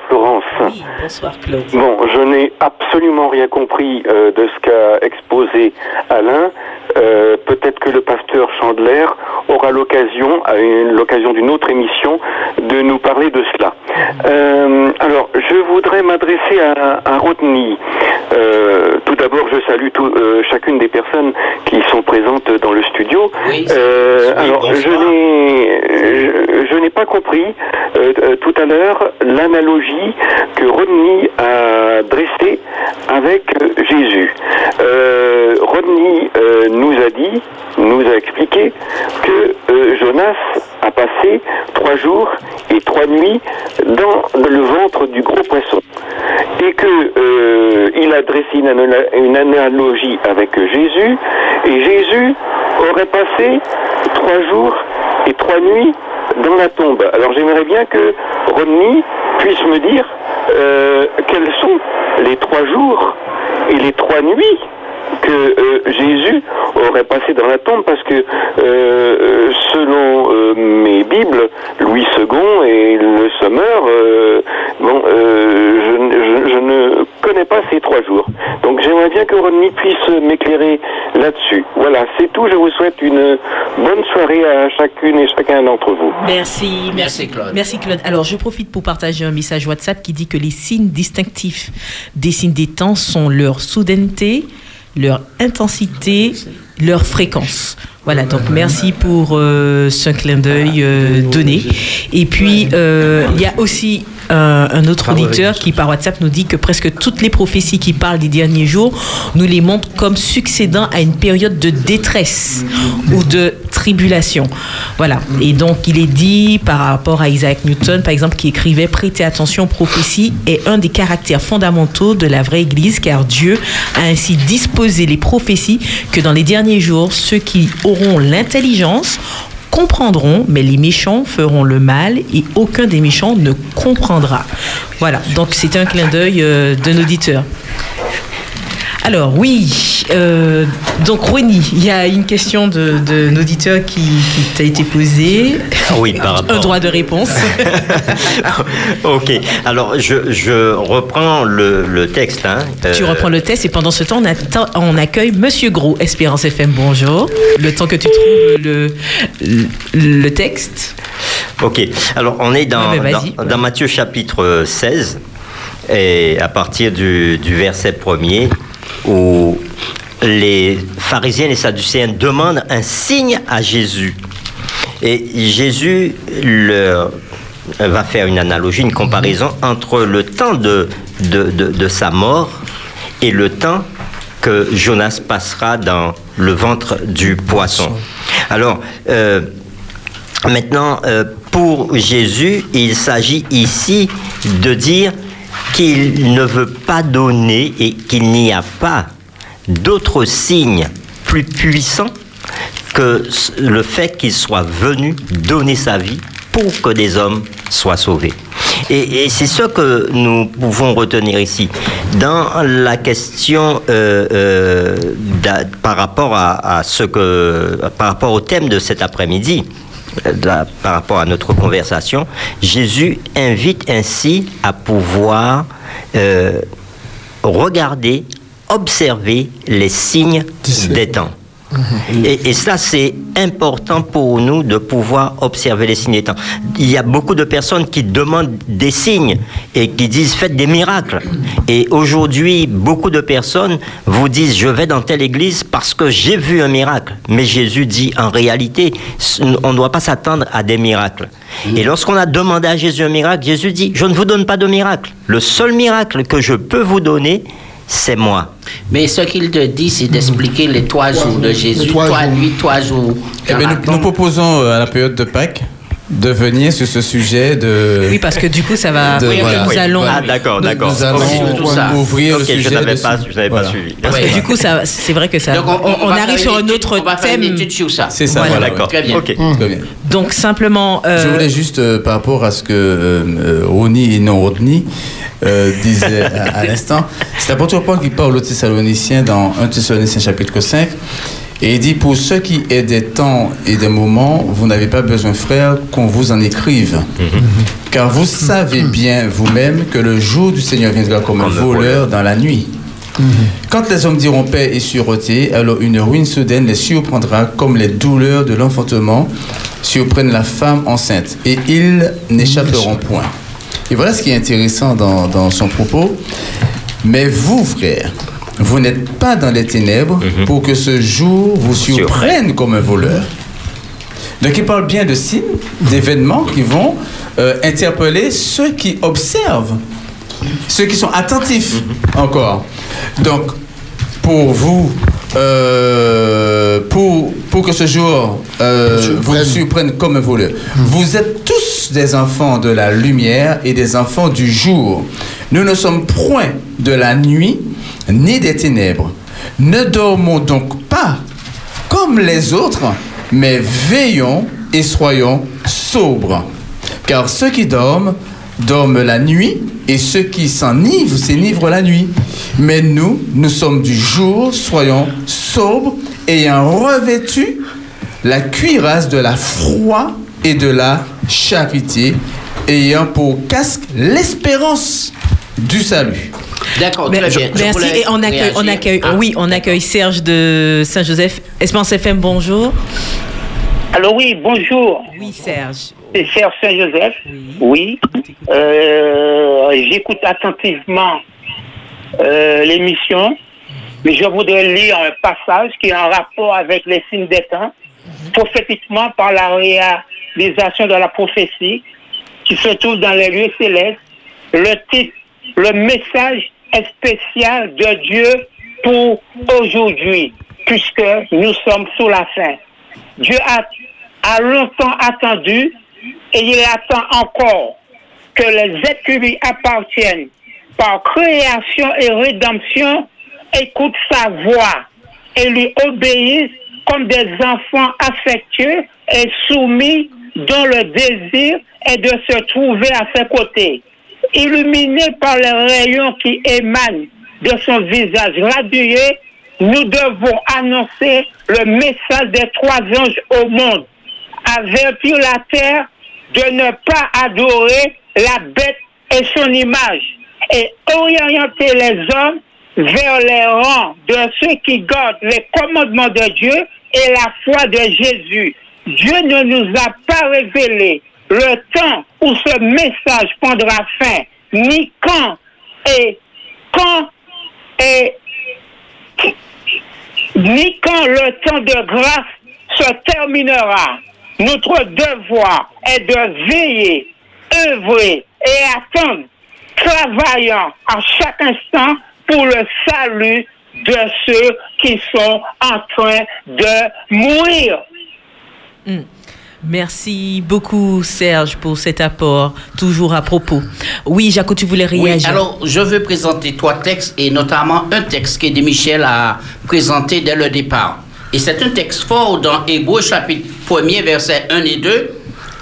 Bonsoir Claude. Bon, je n'ai absolument rien compris euh, de ce qu'a exposé Alain. Euh, Peut-être que le pasteur Chandler aura l'occasion, à l'occasion d'une autre émission, de nous parler de cela. Euh, alors, je voudrais m'adresser à, à Rodney. Euh, tout d'abord, je salue tout- chacune des personnes qui sont présentes dans le studio. Euh, alors, je n'ai, je, je n'ai pas compris tout à l'heure l'analogie que Rodney a dressée avec Jésus. Rodney euh, nous a dit, nous a expliqué que euh, Jonas a passé trois jours et trois nuits dans le ventre du gros poisson et que euh, il a dressé une, analogie avec Jésus et Jésus aurait passé trois jours et trois nuits dans la tombe. Alors j'aimerais bien que Rodney puisse me dire euh, quels sont les trois jours et les trois nuits que euh, Jésus aurait passé dans la tombe parce que euh, selon euh, mes Bibles, Louis II et le Sommeur, euh, bon, euh, je, je- je ne connais pas ces trois jours. Donc j'aimerais bien que Rodney puisse m'éclairer là-dessus. Voilà, c'est tout. Je vous souhaite une bonne soirée à chacune et chacun d'entre vous. Merci, merci Claude. Merci Claude. Alors, je profite pour partager un message WhatsApp qui dit que les signes distinctifs des signes des temps sont leur soudaineté, leur intensité, leur fréquence. Voilà, donc merci pour euh, ce clin d'œil euh, donné. Et puis, euh, il y a aussi euh, un autre auditeur qui, par WhatsApp, nous dit que presque toutes les prophéties qui parlent des derniers jours nous les montrent comme succédant à une période de détresse ou de tribulation. Voilà. Et donc, il est dit par rapport à Isaac Newton, par exemple, qui écrivait Prêtez attention aux prophéties est un des caractères fondamentaux de la vraie Église, car Dieu a ainsi disposé les prophéties que dans les derniers jours, ceux qui auront l'intelligence comprendront, mais les méchants feront le mal et aucun des méchants ne comprendra. Voilà, donc c'est un clin d'œil euh, d'un auditeur. Alors oui, euh, donc Rony, il y a une question de- d'un auditeur qui, qui t'a été posée. Oui, par rapport. Un droit de réponse. ok, alors je, je reprends le, le texte. hein. Tu Euh, reprends le test et pendant ce temps, on, attend- on accueille Monsieur Gros, Espérance FM, bonjour. Le temps que tu trouves le, le, le texte. Ok, alors on est dans, dans, dans Matthieu chapitre 16, et à partir du, du verset premier, où les pharisiens et les sadducéens demandent un signe à Jésus. Et Jésus va faire une analogie, une comparaison entre le temps de, de, de- de sa mort et le temps que Jonas passera dans le ventre du poisson. Alors, euh, Maintenant, euh, pour Jésus, il s'agit ici de dire qu'il ne veut pas donner et qu'il n'y a pas d'autre signe plus puissant que le fait qu'il soit venu donner sa vie pour que des hommes soient sauvés. Et, c'est ce que nous pouvons retenir ici. Dans la question euh, euh, par rapport à, ce que, par rapport au thème de cet après-midi, la- par rapport à notre conversation, Jésus invite ainsi à pouvoir euh, regarder, observer les signes des temps. Et, ça, c'est important pour nous de pouvoir observer les signes des temps. Il y a beaucoup de personnes qui demandent des signes et qui disent faites des miracles. Et aujourd'hui, beaucoup de personnes vous disent je vais dans telle église parce que j'ai vu un miracle. Mais Jésus dit en réalité, on ne doit pas s'attendre à des miracles. Et lorsqu'on a demandé à Jésus un miracle, Jésus dit je ne vous donne pas de miracle. Le seul miracle que je peux vous donner, c'est moi. Mais ce qu'il te dit, c'est d'expliquer les trois jours de Jésus, trois trois nuits, trois jours. Eh bien, nous, nous proposons euh, à la période de Pâques de venir sur ce sujet de. Oui, parce que du coup, ça va. de- oui, voilà. nous allons. Ah d'accord, Nous- d'accord. nous allons Ok. Tout ça. ouvrir le Ok, sujet Je n'avais dessus. pas, je n'avais Voilà. pas suivi. Parce que du coup, ça, c'est vrai que ça. Donc, on- on, on va arrive faire sur un autre on va faire thème. une étude sur ça. C'est ça, Voilà. voilà. D'accord. Très bien. Ok. Très bien. Donc simplement. euh, Je voulais juste, euh, par rapport à ce que euh, Roni et non Rodney euh, disaient à, à l'instant, c'est l'apôtre Paul qui parle aux Thessaloniciens dans 1 Thessaloniciens chapitre 5. Et il dit, pour ceux qui est des temps et des moments, vous n'avez pas besoin, frères, qu'on vous en écrive. Car vous savez bien vous-même que le jour du Seigneur viendra comme un voleur dans la nuit. Quand les hommes diront paix et sûreté, alors une ruine soudaine les surprendra comme les douleurs de l'enfantement surprennent la femme enceinte, et ils n'échapperont point. Et voilà ce qui est intéressant dans, dans son propos. Mais vous, frères, vous n'êtes pas dans les ténèbres pour que ce jour vous surprenne comme un voleur. Donc il parle bien de signes, d'événements qui vont euh, interpeller ceux qui observent, ceux qui sont attentifs encore. Donc pour vous, euh, pour, pour que ce jour euh, vous surprenne comme un voleur, vous êtes tous des enfants de la lumière et des enfants du jour. Nous ne sommes point de la nuit ni des ténèbres. Ne dormons donc pas comme les autres, mais veillons et soyons sobres. Car ceux qui dorment, dorment la nuit, et ceux qui s'enivrent, s'enivrent la nuit. Mais nous, nous sommes du jour, soyons sobres, ayant revêtu la cuirasse de la foi et de la charité, ayant pour casque l'espérance du salut. D'accord, Merci. Et on accueille, on réagir. accueille, Ah. oui, on accueille Serge de Saint-Joseph. Espérance FM, bonjour. Alors oui, bonjour. Oui, Serge. C'est Serge Saint-Joseph. Oui. Euh, J'écoute attentivement euh, l'émission, mais je voudrais lire un passage qui est en rapport avec les signes des temps, prophétiquement par la réalisation de la prophétie qui se trouve dans les lieux célestes. Le titre, le message spécial de Dieu pour aujourd'hui, puisque nous sommes sous la fin. Dieu a, a longtemps attendu et il attend encore que les êtres lui appartiennent par création et rédemption écoutent sa voix et lui obéissent comme des enfants affectueux et soumis dont le désir est de se trouver à ses côtés. Illuminés par les rayons qui émanent de son visage radieux, nous devons annoncer le message des trois anges au monde, avertir la terre de ne pas adorer la bête et son image et orienter les hommes vers les rangs de ceux qui gardent les commandements de Dieu et la foi de Jésus. Dieu ne nous a pas révélé le temps où ce message prendra fin, ni quand et quand et ni quand le temps de grâce se terminera. Notre devoir est de veiller, œuvrer et attendre, travaillant à chaque instant pour le salut de ceux qui sont en train de mourir. Hmm. Merci beaucoup, Serge, pour cet apport, toujours à propos. Oui, Jaco, tu voulais Oui, réagir. alors je veux présenter trois textes et notamment un texte que Michel a présenté dès le départ. Et c'est un texte fort dans Hébreu chapitre 1er, versets 1 et 2.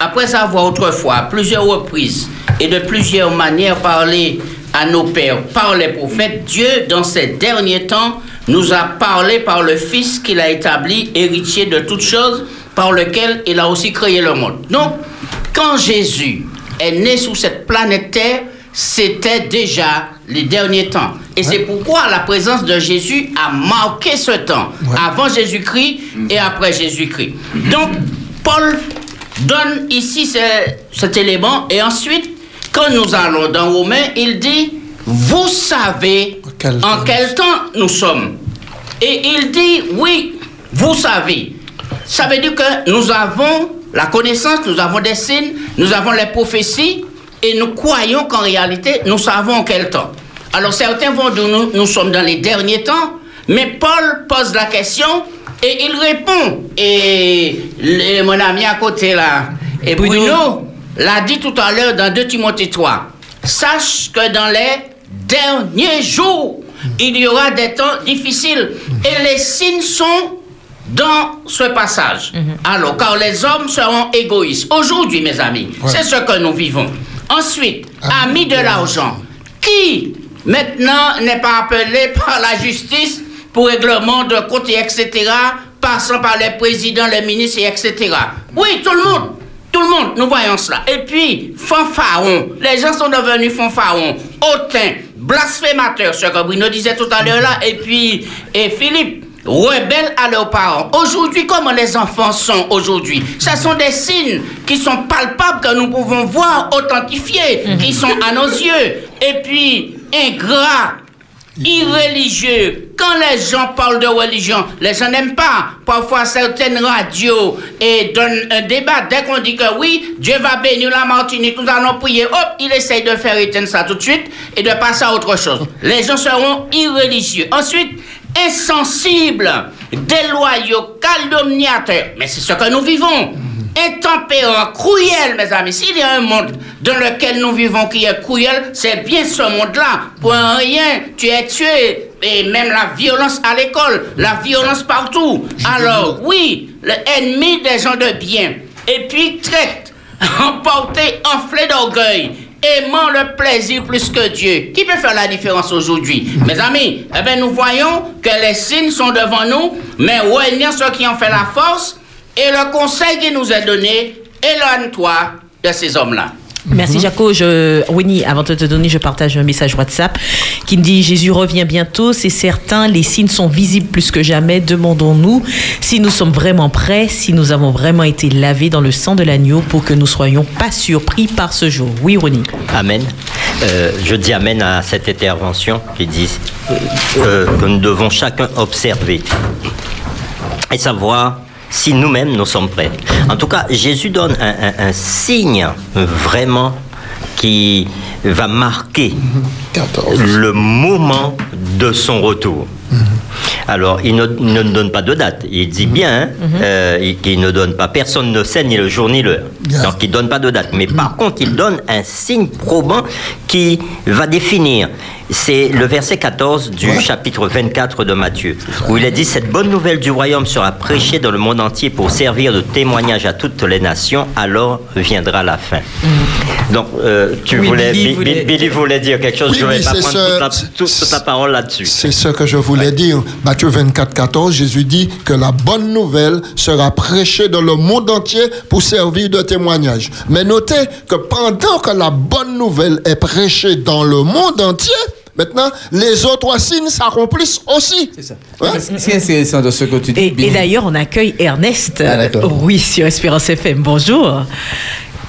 après avoir autrefois, à plusieurs reprises et de plusieurs manières parlé à nos pères par les prophètes, Dieu, dans ces derniers temps, nous a parlé par le Fils qu'il a établi, héritier de toutes choses, par lequel il a aussi créé le monde. Donc, quand Jésus est né sur cette planète Terre, c'était déjà les derniers temps. Et c'est pourquoi la présence de Jésus a marqué ce temps, avant Jésus-Christ et après Jésus-Christ. Donc, Paul donne ici ce- cet élément et ensuite, quand nous allons dans Romains, il dit, vous savez en quel temps nous sommes. Et il dit, oui, vous savez. Ça veut dire que nous avons la connaissance, nous avons des signes, nous avons les prophéties, et nous croyons qu'en réalité, nous savons en quel temps. Alors certains vont dire, nous, nous sommes dans les derniers temps, mais Paul pose la question et il répond. Et mon ami à côté là, et Bruno, l'a dit tout à l'heure dans 2 Timothée 3. Sache que dans les derniers jours, il y aura des temps difficiles. Et les signes sont dans ce passage. Alors, car les hommes seront égoïstes. Aujourd'hui, mes amis, c'est ce que nous vivons. Ensuite, amis de l'argent. Qui, maintenant, n'est pas appelé par la justice pour règlement de compte, et etc., passant par les présidents, les ministres, et etc. Oui, tout le monde. Tout le monde, nous voyons cela. Et puis, fanfaron. Les gens sont devenus fanfarons, hautains, blasphémateurs, ce que Bruno disait tout à l'heure là. Et puis, et Philippe, rebelles à leurs parents. Aujourd'hui, comment les enfants sont aujourd'hui? Ce sont des signes qui sont palpables, que nous pouvons voir, authentifiés, qui sont à nos yeux. Et puis, ingrats, irréligieux. Quand les gens parlent de religion, les gens n'aiment pas. Parfois, certaines radios et donnent un débat. Dès qu'on dit que oui, Dieu va bénir la Martinique, nous allons prier, hop, il essaye de faire éteindre ça tout de suite et de passer à autre chose. Les gens seront irréligieux. Ensuite, insensibles, déloyaux, calomniateurs. Mais c'est ce que nous vivons. Intempérant, cruel, mes amis. S'il y a un monde dans lequel nous vivons qui est cruel, c'est bien ce monde-là. Pour rien, tu es tué. Et même la violence à l'école, la violence partout. Alors, oui, l'ennemi des gens de bien. Et puis, traite, emporté, enflé d'orgueil, aimant le plaisir plus que Dieu. Qui peut faire la différence aujourd'hui? Mes amis, eh bien, nous voyons que les signes sont devant nous, mais réunir ceux qui ont fait la force? Et le conseil qui nous est donné, éloigne-toi de ces hommes-là. Merci Jaco. Je, Winnie, avant de te donner, je partage un message WhatsApp qui me dit Jésus revient bientôt, c'est certain, les signes sont visibles plus que jamais. Demandons-nous si nous sommes vraiment prêts, si nous avons vraiment été lavés dans le sang de l'agneau pour que nous soyons pas surpris par ce jour. Oui, Ronnie. Amen. Euh, je dis Amen à cette intervention qui dit euh, que nous devons chacun observer et savoir si nous-mêmes nous sommes prêts. En tout cas, Jésus donne un, un- un signe vraiment qui va marquer le moment de son retour. Alors, il ne, ne donne pas de date. Il dit bien hein, euh, il- qu'il ne donne pas. Personne ne sait ni le jour ni l'heure. Donc, il ne donne pas de date. Mais par contre, il donne un signe probant qui va définir. C'est le verset 14 du chapitre 24 de Matthieu, où il est dit Cette bonne nouvelle du royaume sera prêchée dans le monde entier pour servir de témoignage à toutes les nations, alors viendra la fin. Donc, euh, tu Oui, voulais, Billy Bi- voulait- Billy voulait dire quelque chose, Oui, je ne vais pas c'est prendre ce- toute, la, toute- toute la parole là-dessus. C'est ce que je voulais dire. Matthieu 24, 14, Jésus dit que la bonne nouvelle sera prêchée dans le monde entier pour servir de témoignage. Mais notez que pendant que la bonne nouvelle est prêchée dans le monde entier, maintenant, les autres signes s'accomplissent aussi. C'est ça. Qu'est-ce qui est intéressant de ce que tu dis Et, et d'ailleurs, on accueille Ernest. Ah, d'accord. euh, oui, sur Espérance FM. Bonjour.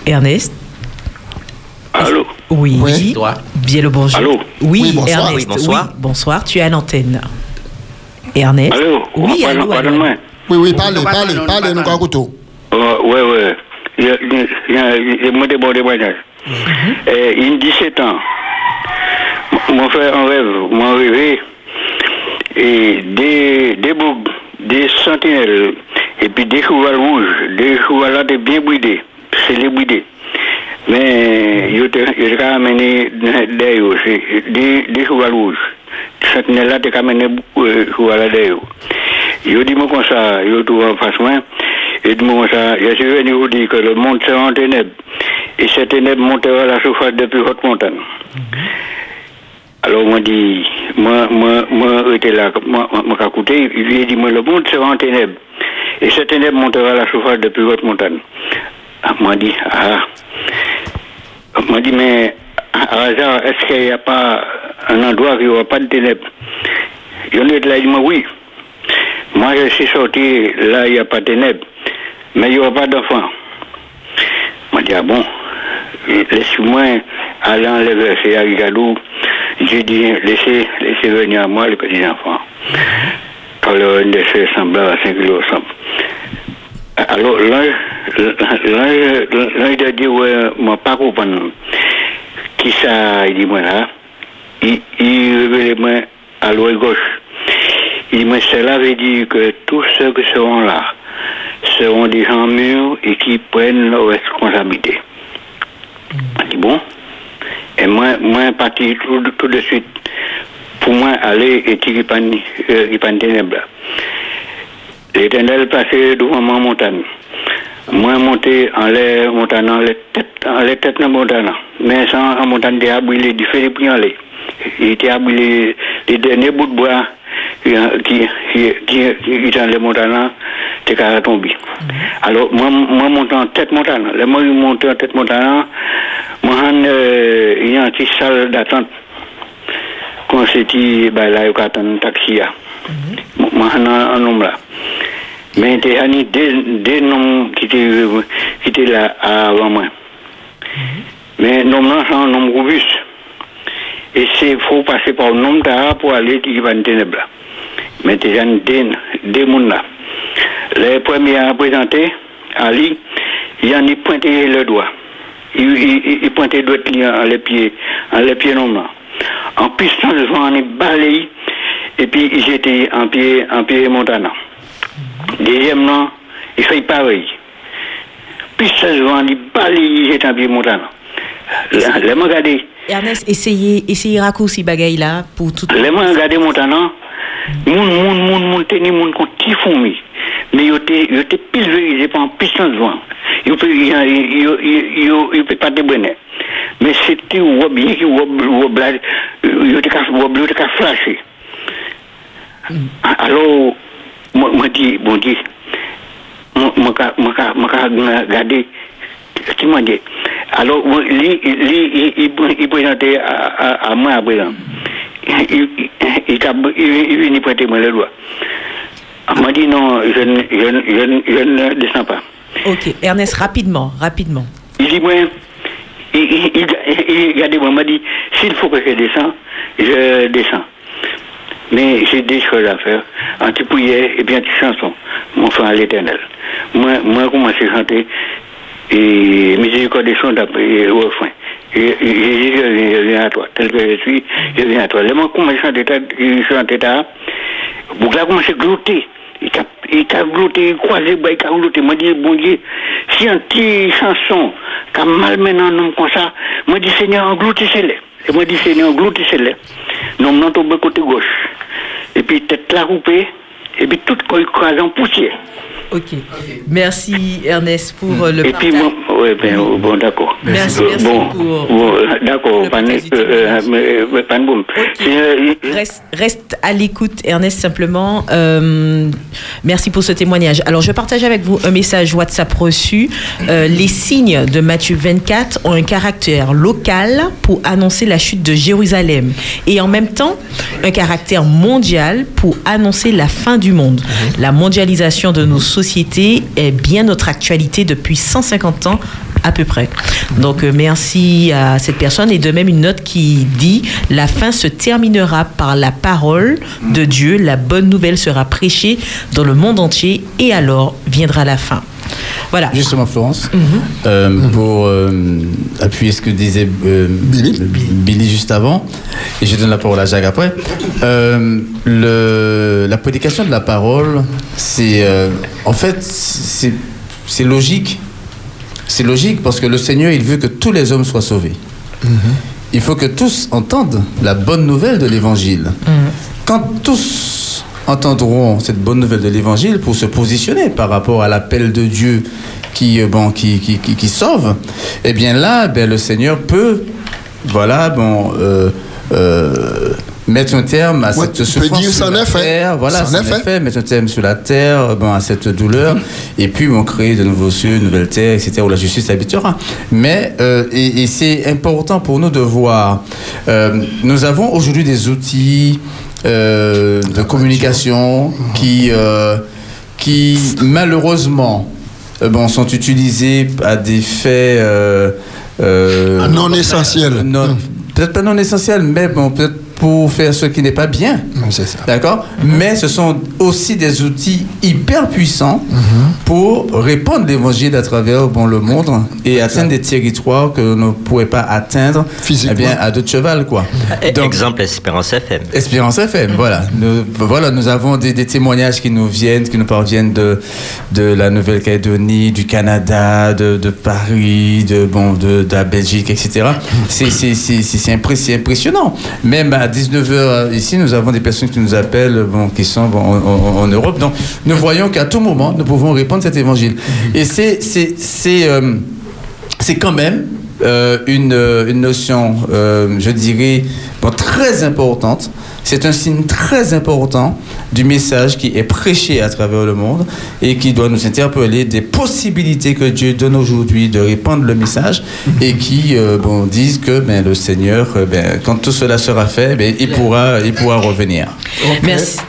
Ernest? Allô? Oui. Bien le bonjour. Allô? Oui, Oui, bonsoir. Ernest. Oui, bonsoir. Oui, bonsoir. Tu es à l'antenne. Ernest? Allô? Oui, allô, Pardonne-moi. Oui, oui, parlez, parlez, parlez, nous Euh, ouais, ouais. Il y a, il y a moi des bons témoignages. Il y a 17 ans, m- mon frère en rêve, m'a rêvé, et des, des des sentinelles, et puis des cheval rouges, des cheval là, des bien bridés, c'est les bridés. Mais il y a amené derrière, c'est des, des cheval rouges. Sentinelle là, tu as amené cheval là derrière. Yo dis moi comme ça, yo tout en face moi. Et de moi, ça, je suis venu vous dire que le monde sera en ténèbres. Et ces ténèbres montera à la surface des plus hautes montagnes. Alors, moi, dit, moi, moi, moi, j'étais là, moi, moi, écouté, il lui a dit, moi, le monde sera en ténèbres. Et ces ténèbres montera la plus hautes montagnes. Ah, moi, dit, ah. Moi, dit, mais, à hasard, est-ce qu'il n'y a pas un endroit où il n'y aura pas de ténèbres? Il y en a là, il dit, moi, oui. Moi, je suis sorti, là, il n'y a pas de ténèbres, mais il n'y aura pas d'enfants. Moi, je dis, ah bon, laissez-moi en les versets à Rigadou. J'ai dit, laissez, laissez venir à moi les petits enfants. Quand le décès semblait à 5 kilos. Alors, là, il a dit, ouais, moi, pas comprendre. Qui ça, il dit, moi, là, il, il révèle moi à l'ouest gauche. Il dit, mais cela veut dire que tous ceux qui seront là seront des gens mûrs et qui prennent leurs responsabilités. Il dit, bon? Et moi, moi, parti tout, tout de suite pour moi aller et tirer pan, euh, pan ténèbres. L'éternel passait devant ma montagne. Moi, monté en l'air, montant en les têtes, en les têtes de montagne. Mais sans en montagne, il a brûlé du feu depuis en l'air. Il était abrûlé les derniers bouts de bois qui, qui, qui, dans les montagnes, t'es qu'à tomber. Alors, moi, moi, montant en tête montagne. Le moi, monté en tête montagne, euh, il y a une salle d'attente. Ben il y a un taxi. Moi, un nombre là. Mais il y a deux noms qui étaient, là avant moi. Mais nom là, c'est un nom robuste. Et c'est faut passer par le nom pour aller qui va ténèbres. Mais il y a deux mondes là. Les premiers à présenter, Ali, il a pointé le doigt. Il, il, il pointait le doigt en les pieds, en les pieds non là. En piston de vent, on est balayé. Et puis j'étais en pied, en pied montana. Deuxièmement, il fait pareil. Piston de vent, on est balayé, j'étais en pied montana. Les mains regardez. Ernest, essayez, essayez raccourci bagaille là pour tout. Les mains regardez montana. Moun, moun, moun, moun teni moun kon ti foumi. Men yo te, yo te pilverize pan pistan zwan. Yo pe, yo, yo, yo, yo pe pa debwene. Men se te wab, ye ki wab, wab la, yo te ka, wab yo te ka flashe. Alo, mwen bon di, mwen di, mwen ka, mwen ka, mwen ka gade, ti mwen di. Alo, li, li, i prezante a mwen a prezante. Il, venait prêter moi le doigt. Il m'a dit non, je, ne- je, ne- je, ne- je ne descends pas. Ok, Ernest, rapidement, rapidement. Il dit, moi, il, il, il, m'a dit, s'il faut que je descende, je descends. Mais j'ai des choses à faire. Un petit prière et un petit chanson. Mon frère à l'éternel. Moi, moi, commencé à chanter. Et miséricorde des chants d'après au refrain. Et, je, viens, à toi. Tel que je suis, je viens à toi. Le moment commencé à chanter, il chantait là. À glouter. Il t'a il croisé, il t'a glouté. Moi, dit, bon Dieu, si un petit chanson, qui a malmené un homme comme ça, moi, dit, Seigneur, engloutissez-les. Et moi, dit, Seigneur, engloutissez-les. Non, non, tombé côté gauche. Et puis, tête la coupée, et puis, tout croisé en poussière. Ok. Merci Ernest pour euh, le Et puis, bon, ouais, ben, bon, d'accord. Merci, Euh, merci bon, pour- bon, euh, d'accord, pas euh, euh, Reste, reste à l'écoute, Ernest, simplement. Euh, merci pour ce témoignage. Alors, je partage avec vous un message WhatsApp reçu. Euh, les signes de Matthieu 24 ont un caractère local pour annoncer la chute de Jérusalem et en même temps un caractère mondial pour annoncer la fin du monde. La mondialisation de nos sociétés est bien notre actualité depuis 150 ans à peu près. Donc euh, merci à cette personne et de même une note qui dit la fin se terminera par la parole de Dieu, la bonne nouvelle sera prêchée dans le monde entier et alors viendra la fin. Voilà. Justement, Florence, euh, pour euh, appuyer ce que disait euh, Billy. juste avant, et je donne la parole à Jacques après. Euh, le, la prédication de la parole, c'est euh, en fait c'est logique. C'est logique parce que le Seigneur, il veut que tous les hommes soient sauvés. Il faut que tous entendent la bonne nouvelle de l'Évangile. Quand tous entendront cette bonne nouvelle de l'évangile pour se positionner par rapport à l'appel de Dieu qui, euh, bon, qui, qui, qui, qui sauve, eh bien là, ben, le Seigneur peut, voilà, bon, euh, euh, mettre un terme à Ouais, cette souffrance dire sur la terre, voilà, C'en c'en est est fait. fait, mettre un terme sur la terre, bon, à cette douleur, et puis on créer de nouveaux cieux, de nouvelles terres, etc., où la justice habitera. Mais, euh, et, et c'est important pour nous de voir, euh, nous avons aujourd'hui des outils euh, de communication qui, qui malheureusement, bon, sont utilisés à des faits Non essentiel. non- peut-être pas non essentiel, mais bon, peut-être pour faire ce qui n'est pas bien. C'est ça. D'accord? Mais ce sont aussi des outils hyper puissants pour répandre l'évangile à travers bon, le monde et atteindre des territoires que l'on ne pourrait pas atteindre eh bien, à deux de cheval, quoi. Donc, Exemple Espérance FM. Espérance FM, voilà. Nous, voilà, nous avons des, des témoignages qui nous viennent, qui nous parviennent de, de la Nouvelle-Calédonie, du Canada, de, de Paris, de, bon, de, de la Belgique, etc. C'est impressionnant. Même à 19h ici, nous avons des personnes qui nous appellent, qui sont en, Europe. Donc, nous voyons qu'à tout moment, nous pouvons répandre cet évangile. Et c'est, c'est, c'est, euh, c'est quand même euh, une, euh, une notion, euh, je dirais, très importante. C'est un signe très important du message qui est prêché à travers le monde et qui doit nous interpeller des possibilités que Dieu donne aujourd'hui de répandre le message et qui euh, disent que ben, le Seigneur, euh, ben, quand tout cela sera fait, ben, il, pourra, il pourra revenir.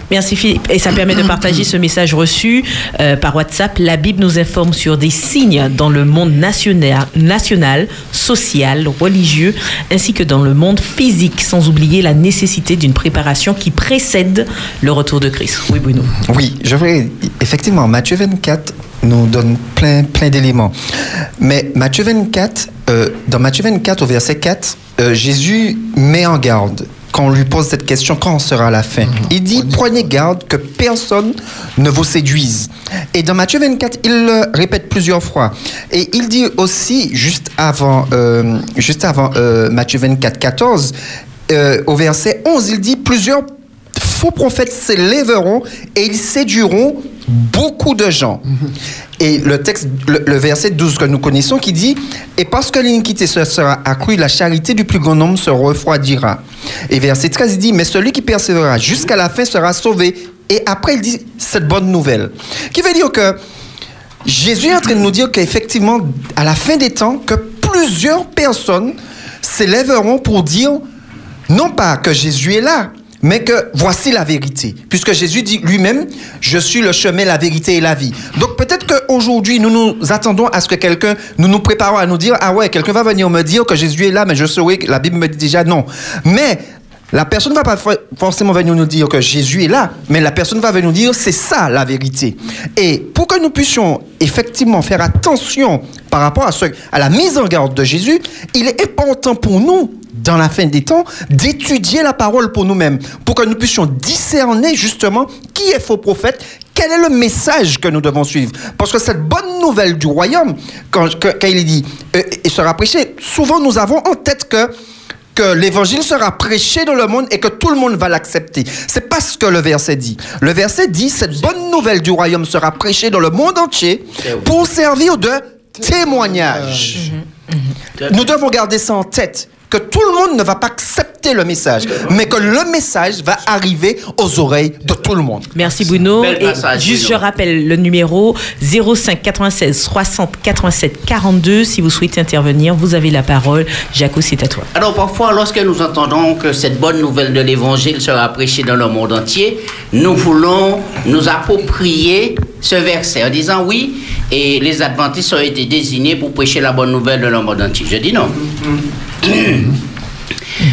Merci, Philippe. Et ça permet de partager ce message reçu euh, par WhatsApp. La Bible nous informe sur des signes dans le monde national, social, religieux, ainsi que dans le monde physique, sans oublier la nécessité d'une préparation qui précède le retour de Christ. Oui, Bruno. Oui, je voudrais. Effectivement, Matthieu 24 nous donne plein, plein d'éléments. Mais Matthieu 24, euh, dans Matthieu 24, au verset 4, euh, Jésus met en garde quand on lui pose cette question, quand sera la fin Il dit, prenez garde que personne ne vous séduise. Et dans Matthieu 24, il le répète plusieurs fois. Et il dit aussi, juste avant, euh, juste avant euh, Matthieu 24, 14, euh, au verset 11, il dit, plusieurs faux prophètes s'élèveront et ils séduiront beaucoup de gens. Et le texte, le, verset 12 que nous connaissons qui dit Et parce que l'iniquité se sera accrue, la charité du plus grand nombre se refroidira. Et verset 13 il dit Mais celui qui persévérera jusqu'à la fin sera sauvé. Et après, il dit cette bonne nouvelle. Qui veut dire que Jésus est en train de nous dire qu'effectivement, à la fin des temps, que plusieurs personnes s'élèveront pour dire non pas que Jésus est là, mais que voici la vérité. Puisque Jésus dit lui-même, je suis le chemin, la vérité et la vie. Donc peut-être qu'aujourd'hui, nous nous attendons à ce que quelqu'un, nous nous préparons à nous dire, ah ouais, quelqu'un va venir me dire que Jésus est là, mais je saurais que la Bible me dit déjà non. Mais la personne ne va pas for- forcément venir nous dire que Jésus est là, mais la personne va venir nous dire c'est ça la vérité. Et pour que nous puissions effectivement faire attention par rapport à, ce, à la mise en garde de Jésus, il est important pour nous, dans la fin des temps, d'étudier la parole pour nous-mêmes, pour que nous puissions discerner justement qui est faux prophète, quel est le message que nous devons suivre. Parce que cette bonne nouvelle du royaume, quand, quand il dit, euh, il sera prêché, souvent nous avons en tête que que l'évangile sera prêché dans le monde et que tout le monde va l'accepter. C'est pas ce que le verset dit. Le verset dit cette bonne nouvelle du royaume sera prêchée dans le monde entier pour servir de témoignage. Nous devons garder ça en tête que tout le monde ne va pas accepter le message, mais que le message va arriver aux oreilles de tout le monde. Merci Bruno. Bel Et passage, juste, je rappelle le numéro 05 96 60 87 42. Si vous souhaitez intervenir, vous avez la parole. Jaco, c'est à toi. Alors parfois, lorsque nous entendons que cette bonne nouvelle de l'Évangile sera prêchée dans le monde entier, nous voulons nous approprier ce verset en disant oui, et les adventistes ont été désignés pour prêcher la bonne nouvelle le monde entier. Je dis non.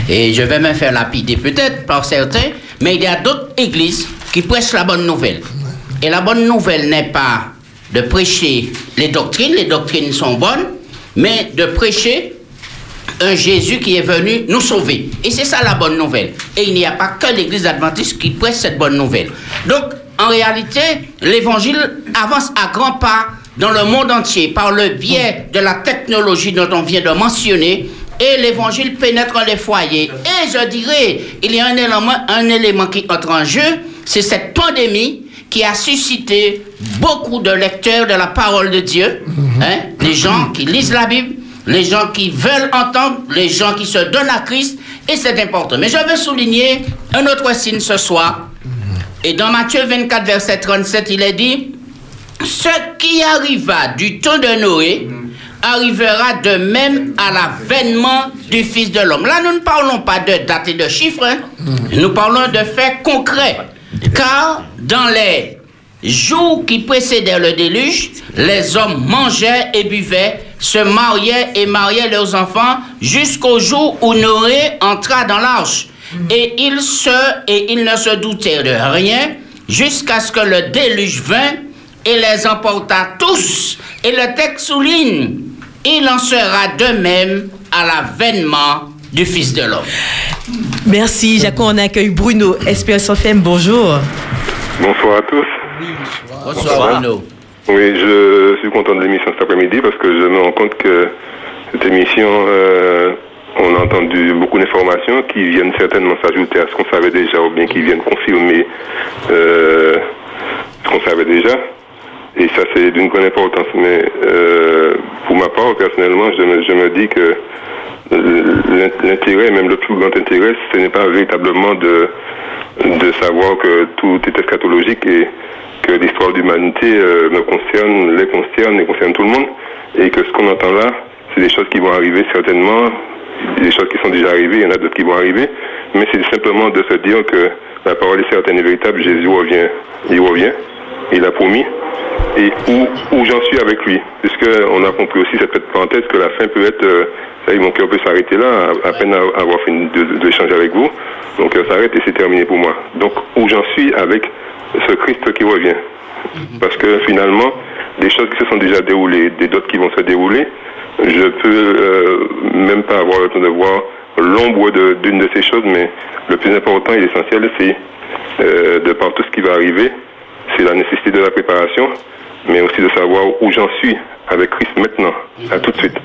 Et je vais me faire lapider peut-être par certains, mais il y a d'autres églises qui prêchent la bonne nouvelle. Et la bonne nouvelle n'est pas de prêcher les doctrines, les doctrines sont bonnes, mais de prêcher un Jésus qui est venu nous sauver. Et c'est ça la bonne nouvelle. Et il n'y a pas que l'église adventiste qui prêche cette bonne nouvelle. Donc, en réalité, l'évangile avance à grands pas dans le monde entier par le biais de la technologie dont on vient de mentionner. Et l'évangile pénètre les foyers. Et je dirais, il y a un élément, un élément qui entre en jeu, c'est cette pandémie qui a suscité beaucoup de lecteurs de la parole de Dieu, hein, les gens qui lisent la Bible, les gens qui veulent entendre, les gens qui se donnent à Christ, et c'est important. Mais je veux souligner un autre signe ce soir. Et dans Matthieu 24, verset 37, il est dit, ce qui arriva du temps de Noé arrivera de même à l'avènement du Fils de l'homme. Là, nous ne parlons pas de dates et de chiffres, hein. nous parlons de faits concrets. Car dans les jours qui précédaient le déluge, les hommes mangeaient et buvaient, se mariaient et mariaient leurs enfants jusqu'au jour où Noé entra dans l'arche. Et il se et il ne se doutait de rien jusqu'à ce que le déluge vint et les emporta tous. Et le texte souligne, il en sera de même à l'avènement du Fils de l'homme. Merci, Jaco. On accueille Bruno, SPS FM. Bonjour. Bonsoir à tous. Bonsoir Bruno. Oui, je suis content de l'émission cet après-midi parce que je me rends compte que cette émission, euh, on a entendu beaucoup d'informations qui viennent certainement s'ajouter à ce qu'on savait déjà ou bien qui viennent confirmer euh, ce qu'on savait déjà. Et ça, c'est d'une grande importance. Mais euh, pour ma part, personnellement, je me, dis que euh, l'intérêt, même le plus grand intérêt, ce n'est pas véritablement de, de savoir que tout est eschatologique et que l'histoire d'humanité euh, me concerne, les concerne et concerne tout le monde. Et que ce qu'on entend là, c'est des choses qui vont arriver certainement, des choses qui sont déjà arrivées, il y en a d'autres qui vont arriver. Mais c'est simplement de se dire que la parole est certaine et véritable, Jésus revient, il revient, il a promis et où, où j'en suis avec lui. Puisqu'on a compris aussi cette parenthèse que la fin peut être, euh, ça y est, mon cœur peut s'arrêter là, à, peine avoir fini de- d'échanger avec vous. Mon cœur s'arrête et c'est terminé pour moi. Donc où j'en suis avec ce Christ qui revient. Parce que finalement, des choses qui se sont déjà déroulées, des d'autres qui vont se dérouler, je peux euh, même pas avoir le temps de voir l'ombre d'une de ces choses, mais le plus important et l'essentiel, c'est euh, de par tout ce qui va arriver, c'est la nécessité de la préparation, mais aussi de savoir où j'en suis avec Christ maintenant, à tout de suite.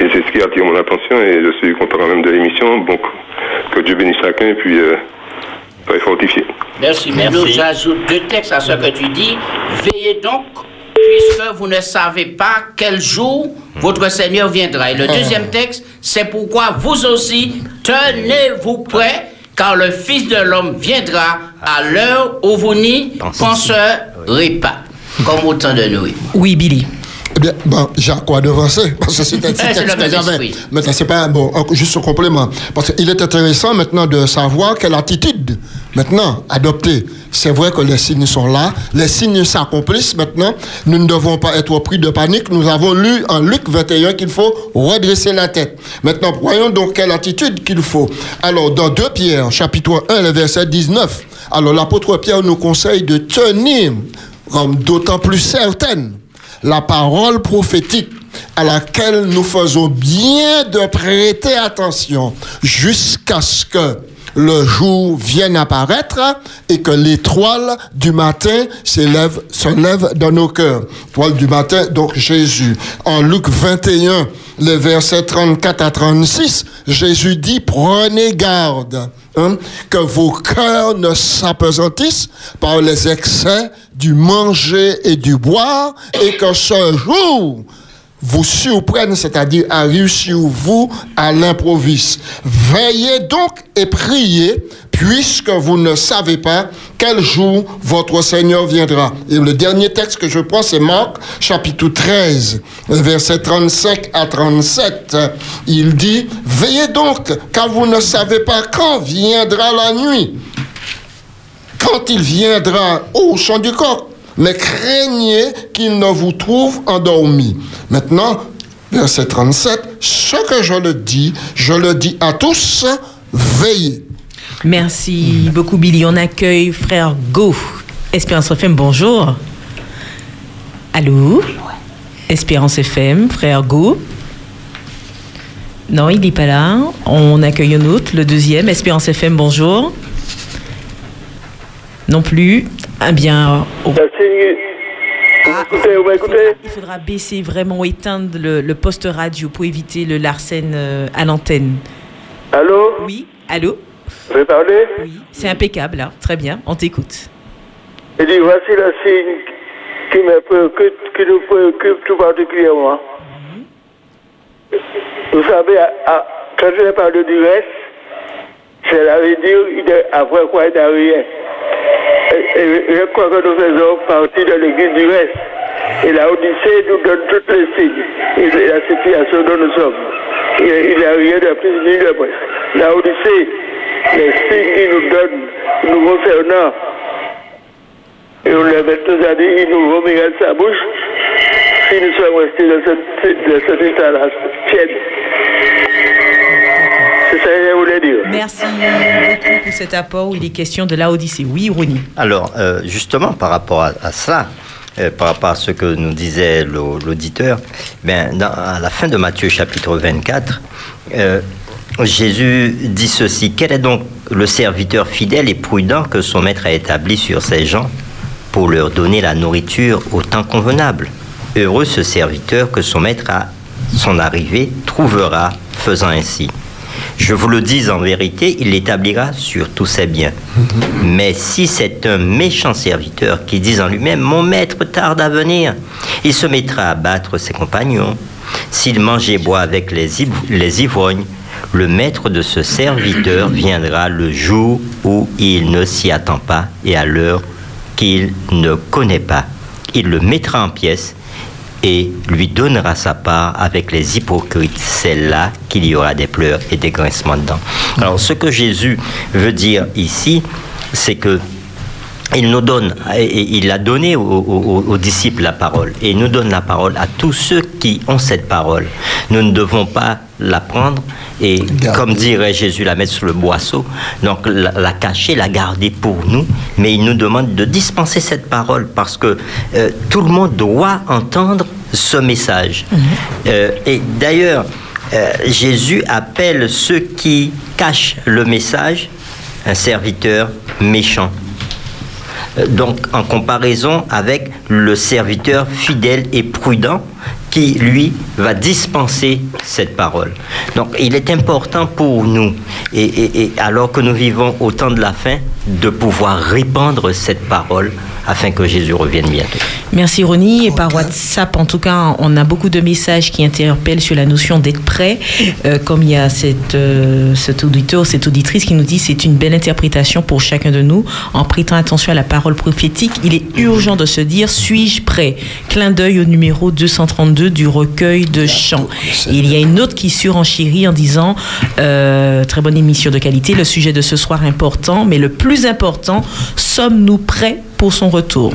Et c'est ce qui attire mon attention et je suis content quand même de l'émission. Donc, que Dieu bénisse chacun et puis euh, soyez fortifiés. Merci. Mais nous j'ajoute deux textes à ce que tu dis. Veillez donc, puisque vous ne savez pas quel jour votre Seigneur viendra. Et le deuxième texte, c'est pourquoi vous aussi, tenez-vous prêts, car le Fils de l'homme viendra à l'heure où vous n'y penserez pas. Comme au temps de Noé. Oui, Billy. Eh bien, bon, j'ai à quoi devancer, parce que c'est un petit Eh. Maintenant, c'est pas un bon, juste un complément. Parce qu'il est intéressant maintenant de savoir quelle attitude, maintenant, adopter. C'est vrai que les signes sont là, les signes s'accomplissent maintenant. Nous ne devons pas être pris de panique. Nous avons lu en Luc 21 qu'il faut redresser la tête. Maintenant, voyons donc quelle attitude qu'il faut. Alors, dans 2 Pierre, chapitre 1, le verset 19, alors l'apôtre Pierre nous conseille de tenir comme d'autant plus certaine la parole prophétique à laquelle nous faisons bien de prêter attention jusqu'à ce que le jour vienne apparaître et que l'étoile du matin s'élève, dans nos cœurs. L'étoile du matin, donc Jésus. En Luc 21, les versets 34 à 36, Jésus dit, prenez garde hein, que vos cœurs ne s'apesantissent par les excès du manger et du boire et que ce jour vous surprenne, c'est-à-dire arrive sur vous à l'improviste. Veillez donc et priez, puisque vous ne savez pas quel jour votre Seigneur viendra. Et le dernier texte que je prends, c'est Marc, chapitre 13, versets 35 à 37. Il dit, Veillez donc, car vous ne savez pas quand viendra la nuit quand il viendra au chant du coq, mais craignez qu'il ne vous trouve endormi. Maintenant, verset 37, ce que je le dis, je le dis à tous, veillez. Merci beaucoup, Billy. On accueille frère Go. Espérance FM, bonjour. Allô? Espérance FM, frère Go. Non, il n'est pas là. On accueille un autre, le deuxième. Espérance FM, bonjour. Non plus. Ah bien. oh. Ah, Il faudra baisser vraiment, éteindre le, le poste radio pour éviter le larcène euh, à l'antenne. Allô Oui, allô Vous pouvez parler C'est impeccable, là. Très bien, on t'écoute. Il dit, voici le signe qui, me préoccupe, qui nous préoccupe tout particulièrement. Vous savez, à- à- quand je parle du reste, cela veut dire il après quoi il n'y a rien. Je crois que nous faisons partie de l'église du reste. Et la Odyssée nous donne tous les signes et la situation dont nous sommes. Il n'y a rien de plus ni de. La Odyssée, les signes qu'il nous donne nous concernant, et on met tous à dire, il nous remet sa bouche si nous sommes restés dans cette, dans cet état-là, tiède. C'est ça que je voulais dire. Merci beaucoup pour cet apport où il est question de la Odyssée. Oui, Ronnie. Alors, euh, justement, par rapport à, à ça, euh, par rapport à ce que nous disait l'au- l'auditeur, ben, dans- à la fin de Matthieu chapitre 24, euh, Jésus dit ceci, quel est donc le serviteur fidèle et prudent que son maître a établi sur ses gens pour leur donner la nourriture au temps convenable? Heureux ce serviteur que son maître à son arrivée trouvera faisant ainsi. Je vous le dis en vérité, il l'établira sur tous ses biens. Mais si c'est un méchant serviteur qui dit en lui-même, mon maître tarde à venir, il se mettra à battre ses compagnons. S'il mange et boit avec les, iv- les ivrognes, le maître de ce serviteur viendra le jour où il ne s'y attend pas et à l'heure qu'il ne connaît pas. Il le mettra en pièces et lui donnera sa part avec les hypocrites. C'est là qu'il y aura des pleurs et des grincements de dents. Alors, ce que Jésus veut dire ici, c'est que il nous donne, et- il a donné aux, aux- aux disciples la parole, et il nous donne la parole à tous ceux qui ont cette parole. Nous ne devons pas la prendre et, comme dirait Jésus, la mettre sur le boisseau, donc la, la cacher, la garder pour nous, mais il nous demande de dispenser cette parole parce que euh, tout le monde doit entendre ce message. Euh, et d'ailleurs, euh, Jésus appelle ceux qui cachent le message un serviteur méchant. Donc, en comparaison avec le serviteur fidèle et prudent qui, lui, va dispenser cette parole. Donc, il est important pour nous, et, alors que nous vivons au temps de la fin, de pouvoir répandre cette parole afin que Jésus revienne bientôt. Merci Ronnie. Et par WhatsApp, en tout cas, on a beaucoup de messages qui interpellent sur la notion d'être prêt. Euh, comme il y a cette, euh, cet auditeur, cette auditrice qui nous dit c'est une belle interprétation pour chacun de nous. En prêtant attention à la parole prophétique, il est urgent de se dire suis-je prêt? Clin d'œil au numéro 232 du recueil de chants. Il y a une autre qui surenchérit en disant euh, très bonne émission de qualité. Le sujet de ce soir important, mais le plus important, sommes-nous prêts pour son retour.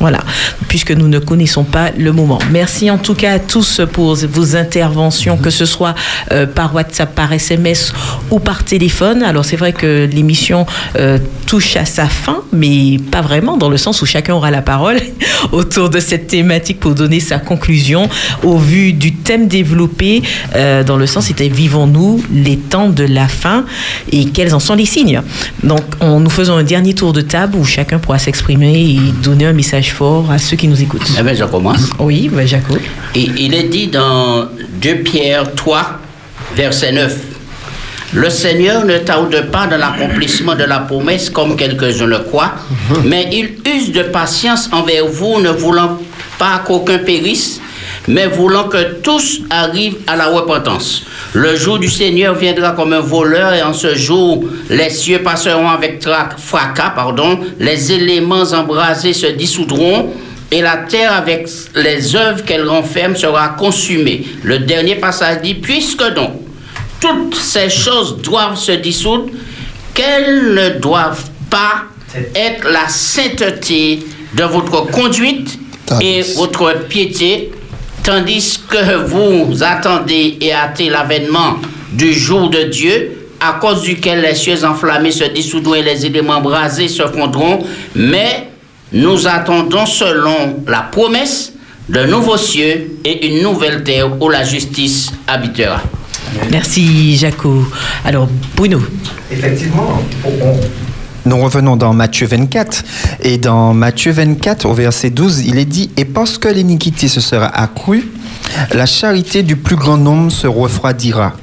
Voilà, puisque nous ne connaissons pas le moment. Merci en tout cas à tous pour vos interventions, que ce soit euh, par WhatsApp, par SMS ou par téléphone. Alors c'est vrai que l'émission euh, touche à sa fin, mais pas vraiment, dans le sens où chacun aura la parole autour de cette thématique pour donner sa conclusion au vu du thème développé, euh, dans le sens c'était vivons-nous les temps de la fin et quels en sont les signes. Donc on, nous faisons un dernier tour de table où chacun pourra s'exprimer et donner un message fort à ceux qui nous écoutent. Eh bien, je commence. Oui, ben, Jaco. Et il est dit dans 2 Pierre 3, verset 9. Le Seigneur ne tarde pas dans l'accomplissement de la promesse comme quelques-uns le croient, mais il use de patience envers vous, ne voulant pas qu'aucun périsse, mais voulant que tous arrivent à la repentance. Le jour du Seigneur viendra comme un voleur et en ce jour, les cieux passeront avec fracas, pardon, les éléments embrasés se dissoudront et la terre avec les œuvres qu'elle renferme sera consumée. Le dernier passage dit, puisque donc toutes ces choses doivent se dissoudre, qu'elles ne doivent pas être la sainteté de votre conduite et votre piété, tandis que vous attendez et hâtez l'avènement du jour de Dieu, à cause duquel les cieux enflammés se dissoudront et les éléments brasés se fondront, mais nous attendons selon la promesse de nouveaux cieux et une nouvelle terre où la justice habitera. Merci Jaco. Alors Bruno. Effectivement, Nous revenons dans Matthieu 24. Et dans Matthieu 24, au verset 12, il est dit Et parce que l'iniquité se sera accrue, la charité du plus grand nombre se refroidira.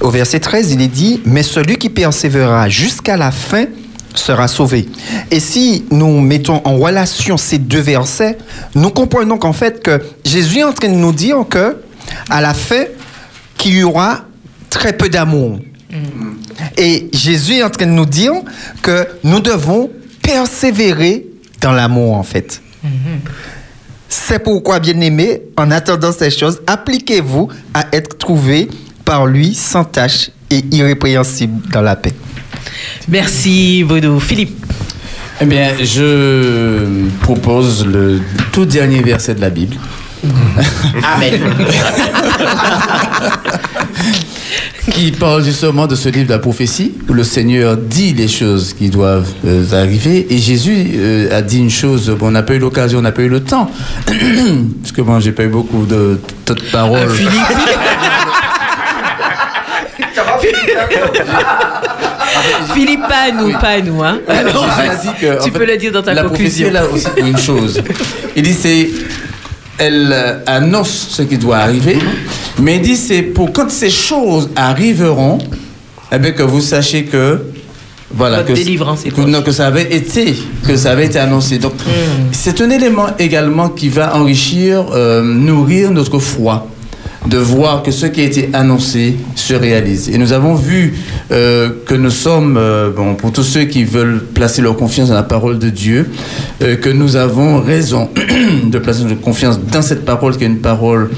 Au verset 13, il est dit, mais celui qui persévérera jusqu'à la fin sera sauvé. Et si nous mettons en relation ces deux versets, nous comprenons qu'en fait que Jésus est en train de nous dire que à la fin qu'il y aura très peu d'amour. Et Jésus est en train de nous dire que nous devons persévérer dans l'amour en fait. C'est pourquoi, bien aimé, en attendant ces choses, appliquez-vous à être trouvés par lui sans tache et irrépréhensible dans la paix. Merci, Bodo. Philippe. Eh bien, je propose le tout dernier verset de la Bible. Amen. qui parle justement de ce livre de la prophétie où le Seigneur dit les choses qui doivent euh, arriver et Jésus euh, a dit une chose bon, on n'a pas eu l'occasion on n'a pas eu le temps parce que moi j'ai pas eu beaucoup de, de, de paroles Philippe, pas à nous, pas à nous. Hein. Alors, Jésus a dit que, en tu fait, peux le dire dans ta la conclusion. prophétie là aussi une chose il dit c'est elle euh, annonce ce qui doit arriver mais il dit c'est pour quand ces choses arriveront eh bien que vous sachiez que voilà que, que, non, que ça avait été que ça avait été annoncé. Donc c'est un élément également qui va enrichir euh, nourrir notre foi de voir que ce qui a été annoncé se réalise. Et nous avons vu euh, que nous sommes, euh, bon, pour tous ceux qui veulent placer leur confiance dans la parole de Dieu, que nous avons raison de placer notre confiance dans cette parole qui est une parole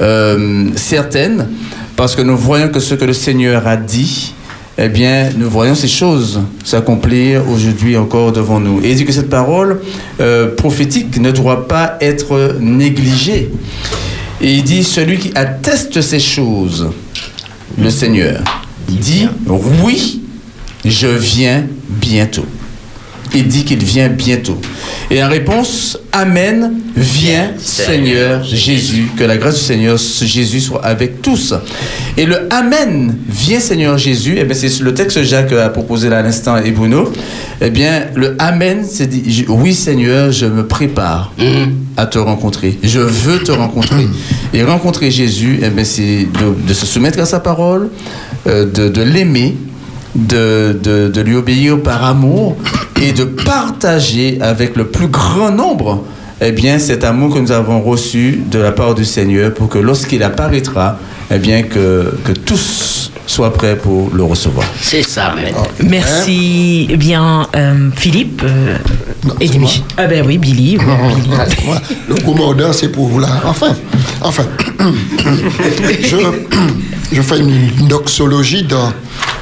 euh, certaine, parce que nous voyons que ce que le Seigneur a dit, eh bien, nous voyons ces choses s'accomplir aujourd'hui encore devant nous. Et il dit que cette parole euh, prophétique ne doit pas être négligée. Et il dit, celui qui atteste ces choses, le Seigneur, dit, oui, je viens bientôt. Il dit qu'il vient bientôt. Et en réponse, Amen, viens Seigneur Jésus. Que la grâce du Seigneur Jésus soit avec tous. Et le Amen, viens Seigneur Jésus, eh c'est le texte que Jacques a proposé là à l'instant et Bruno. Eh bien, le Amen, c'est dit, oui Seigneur, je me prépare à te rencontrer. Je veux te rencontrer. Et rencontrer Jésus, eh c'est de, de se soumettre à sa parole, euh, de, de l'aimer, de, de- de lui obéir par amour et de partager avec le plus grand nombre eh bien, cet amour que nous avons reçu de la part du Seigneur pour que lorsqu'il apparaîtra, eh bien, que, que tous soient prêts pour le recevoir. C'est ça, Amen. Merci bien, euh, Philippe. euh, et Dimi- Ah ben oui, Billy. oui, Billy. Moi, le commandant, c'est pour vous là. Enfin, enfin, je, je fais une doxologie dans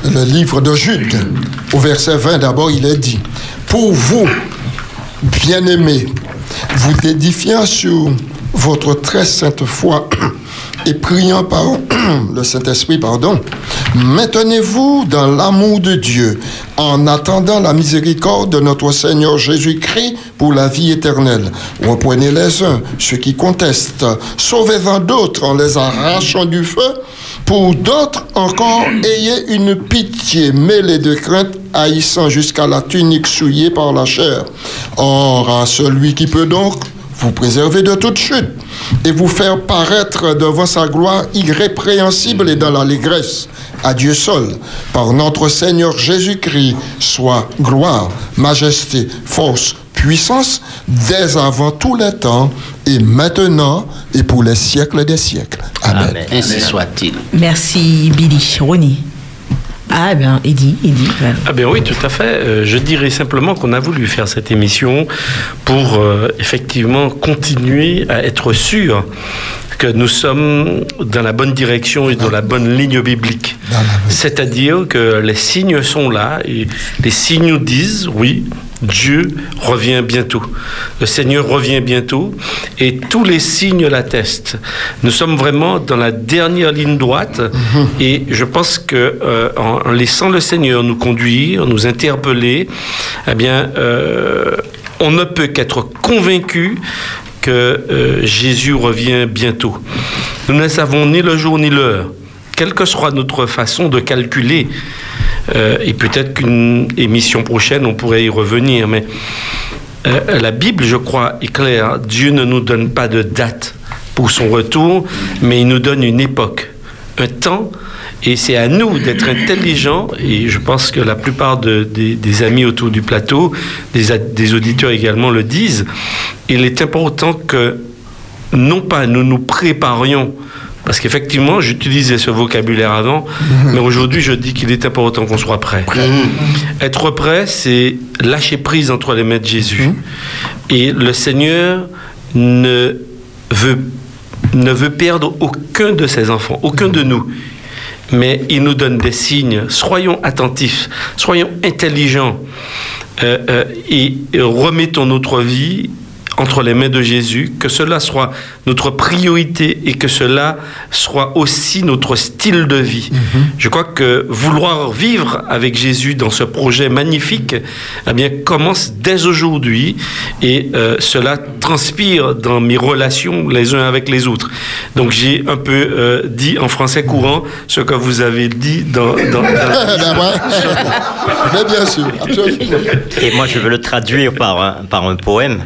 le livre de Jude. Au verset 20, d'abord, il est dit Pour vous, bien-aimés, vous édifiant sur votre très sainte foi et priant par le Saint-Esprit, pardon, maintenez-vous dans l'amour de Dieu en attendant la miséricorde de notre Seigneur Jésus-Christ pour la vie éternelle. Reprenez les uns, ceux qui contestent, sauvez-en d'autres en les arrachant du feu. Pour d'autres encore, ayez une pitié mêlée de crainte, haïssant jusqu'à la tunique souillée par la chair. Or, à celui qui peut donc vous préserver de toute chute et vous faire paraître devant sa gloire irrépréhensible et dans l'allégresse. À Dieu seul, par notre Seigneur Jésus-Christ, soit gloire, majesté, force, puissance, dès avant tous les temps, et maintenant, et pour les siècles des siècles. Amen. Ainsi soit-il. Merci, Billy. Ronnie. Ah ben, Eddie, Eddie. voilà. Ah bien oui, tout à fait. Euh, je dirais simplement qu'on a voulu faire cette émission pour euh, effectivement continuer à être sûr que nous sommes dans la bonne direction et dans la bonne ligne biblique. C'est-à-dire que les signes sont là et les signes nous disent, oui, Dieu revient bientôt. Le Seigneur revient bientôt et tous les signes l'attestent. Nous sommes vraiment dans la dernière ligne droite et je pense que euh, en, en laissant le Seigneur nous conduire, nous interpeller, eh bien, euh, on ne peut qu'être convaincu que euh, Jésus revient bientôt. Nous ne savons ni le jour ni l'heure. Quelle que soit notre façon de calculer, euh, et peut-être qu'une émission prochaine, on pourrait y revenir, mais euh, la Bible, je crois, est claire. Dieu ne nous donne pas de date pour son retour, mais il nous donne une époque. un temps et c'est à nous d'être intelligents et je pense que la plupart de- des, amis autour du plateau, des auditeurs également le disent. Il est important que non pas nous nous préparions parce qu'effectivement, j'utilisais ce vocabulaire avant, mais aujourd'hui, je dis qu'il est important qu'on soit prêt. Être prêt, c'est lâcher prise entre les mains de Jésus. Et le Seigneur ne veut, ne veut perdre aucun de ses enfants, aucun de nous. Mais il nous donne des signes. Soyons attentifs, soyons intelligents euh, euh, et remettons notre vie entre les mains de Jésus, que cela soit notre priorité et que cela soit aussi notre style de vie. Je crois que vouloir vivre avec Jésus dans ce projet magnifique, eh bien, commence dès aujourd'hui et euh, cela transpire dans mes relations les uns avec les autres. Donc j'ai un peu euh, dit en français courant ce que vous avez dit dans... dans, dans-. Mais bien sûr, absolument. Et moi, je veux le traduire par un, par un poème,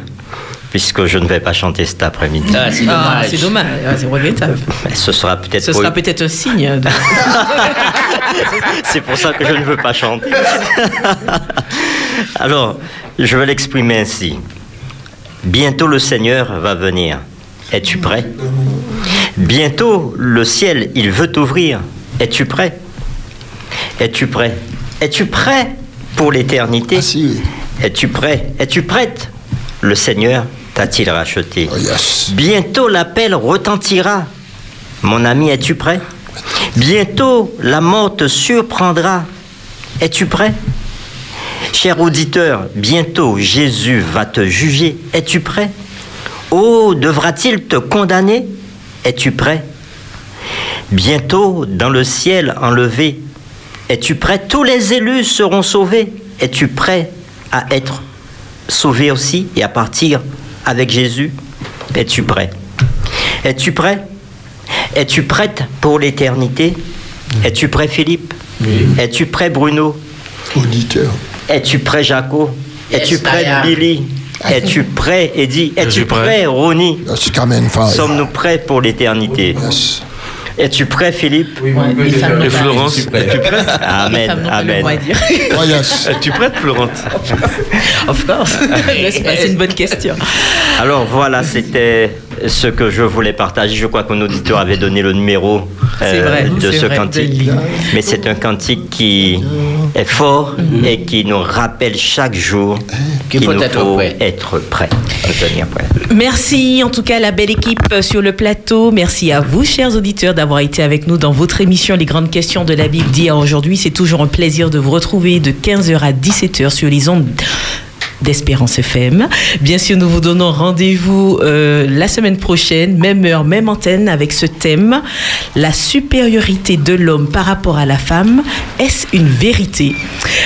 puisque je ne vais pas chanter cet après-midi. Ah, c'est Ah, dommage. c'est dommage, Ah, c'est regrettable. Mais Ce sera peut-être Ce pour- sera peut-être un signe. de- C'est pour ça que je ne veux pas chanter. Alors, je vais l'exprimer ainsi. Bientôt le Seigneur va venir. Es-tu prêt? Bientôt le ciel, il veut t'ouvrir. Es-tu prêt? Es-tu prêt? Es-tu prêt pour l'éternité? Es-tu prêt? Es-tu prête? Le Seigneur t'a-t-il racheté Bientôt l'appel retentira. Mon ami, es-tu prêt Bientôt la mort te surprendra. Es-tu prêt Cher auditeur, bientôt Jésus va te juger. Es-tu prêt Oh, devra-t-il te condamner Es-tu prêt Bientôt dans le ciel enlevé. Es-tu prêt Tous les élus seront sauvés. Es-tu prêt à être sauvé aussi et à partir avec Jésus Es-tu prêt? Es-tu prêt? Es-tu prête pour l'éternité? Es-tu prêt Philippe? Es-tu prêt Bruno? Auditeur. Es-tu prêt Jaco? Es-tu Yes, prêt. Billy? Es-tu prêt Eddie Es-tu prêt. prêt Ronnie? Fire. Sommes-nous prêts pour l'éternité? Es-tu prêt Philippe les femmes Et n'ont pas- Florence, es-tu prête Amen, amen. droit à dire. Oh, yes. Es-tu prête, Florence Of course. C'est une bonne question. Alors voilà, c'était ce que je voulais partager. Je crois qu'un auditeur avait donné le numéro euh, vrai, de ce vrai, cantique. de. Mais c'est un cantique qui est fort Mhm. et qui nous rappelle chaque jour qu'il faut nous être faut prêt. être prêt. Merci en tout cas à la belle équipe sur le plateau. Merci à vous, chers auditeurs, d'avoir été avec nous dans votre émission Les grandes questions de la Bible d'hier à aujourd'hui. C'est toujours un plaisir de vous retrouver de 15h à 17h sur les ondes d'Espérance FM. Bien sûr, nous vous donnons rendez-vous euh, la semaine prochaine, même heure, même antenne, avec ce thème la supériorité de l'homme par rapport à la femme. Est-ce une vérité?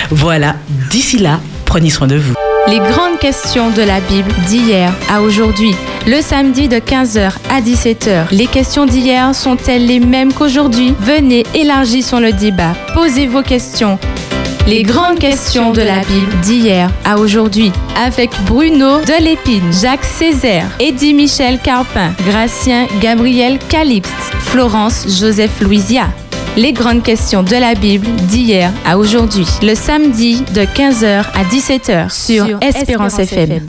Voilà. D'ici là, prenez soin de vous. Les grandes questions de la Bible d'hier à aujourd'hui. Le samedi de 15h à 17h. Les questions d'hier sont-elles les mêmes qu'aujourd'hui? Venez, élargissons le débat. Posez vos questions. Les grandes questions de la Bible d'hier à aujourd'hui. Avec Bruno Delépine, Jacques Césaire, Eddie Michel Carpin, Gracien Gabriel Calixte, Florence Joseph Louisia. Les grandes questions de la Bible d'hier à aujourd'hui. Le samedi de 15h à 17h sur Espérance FM.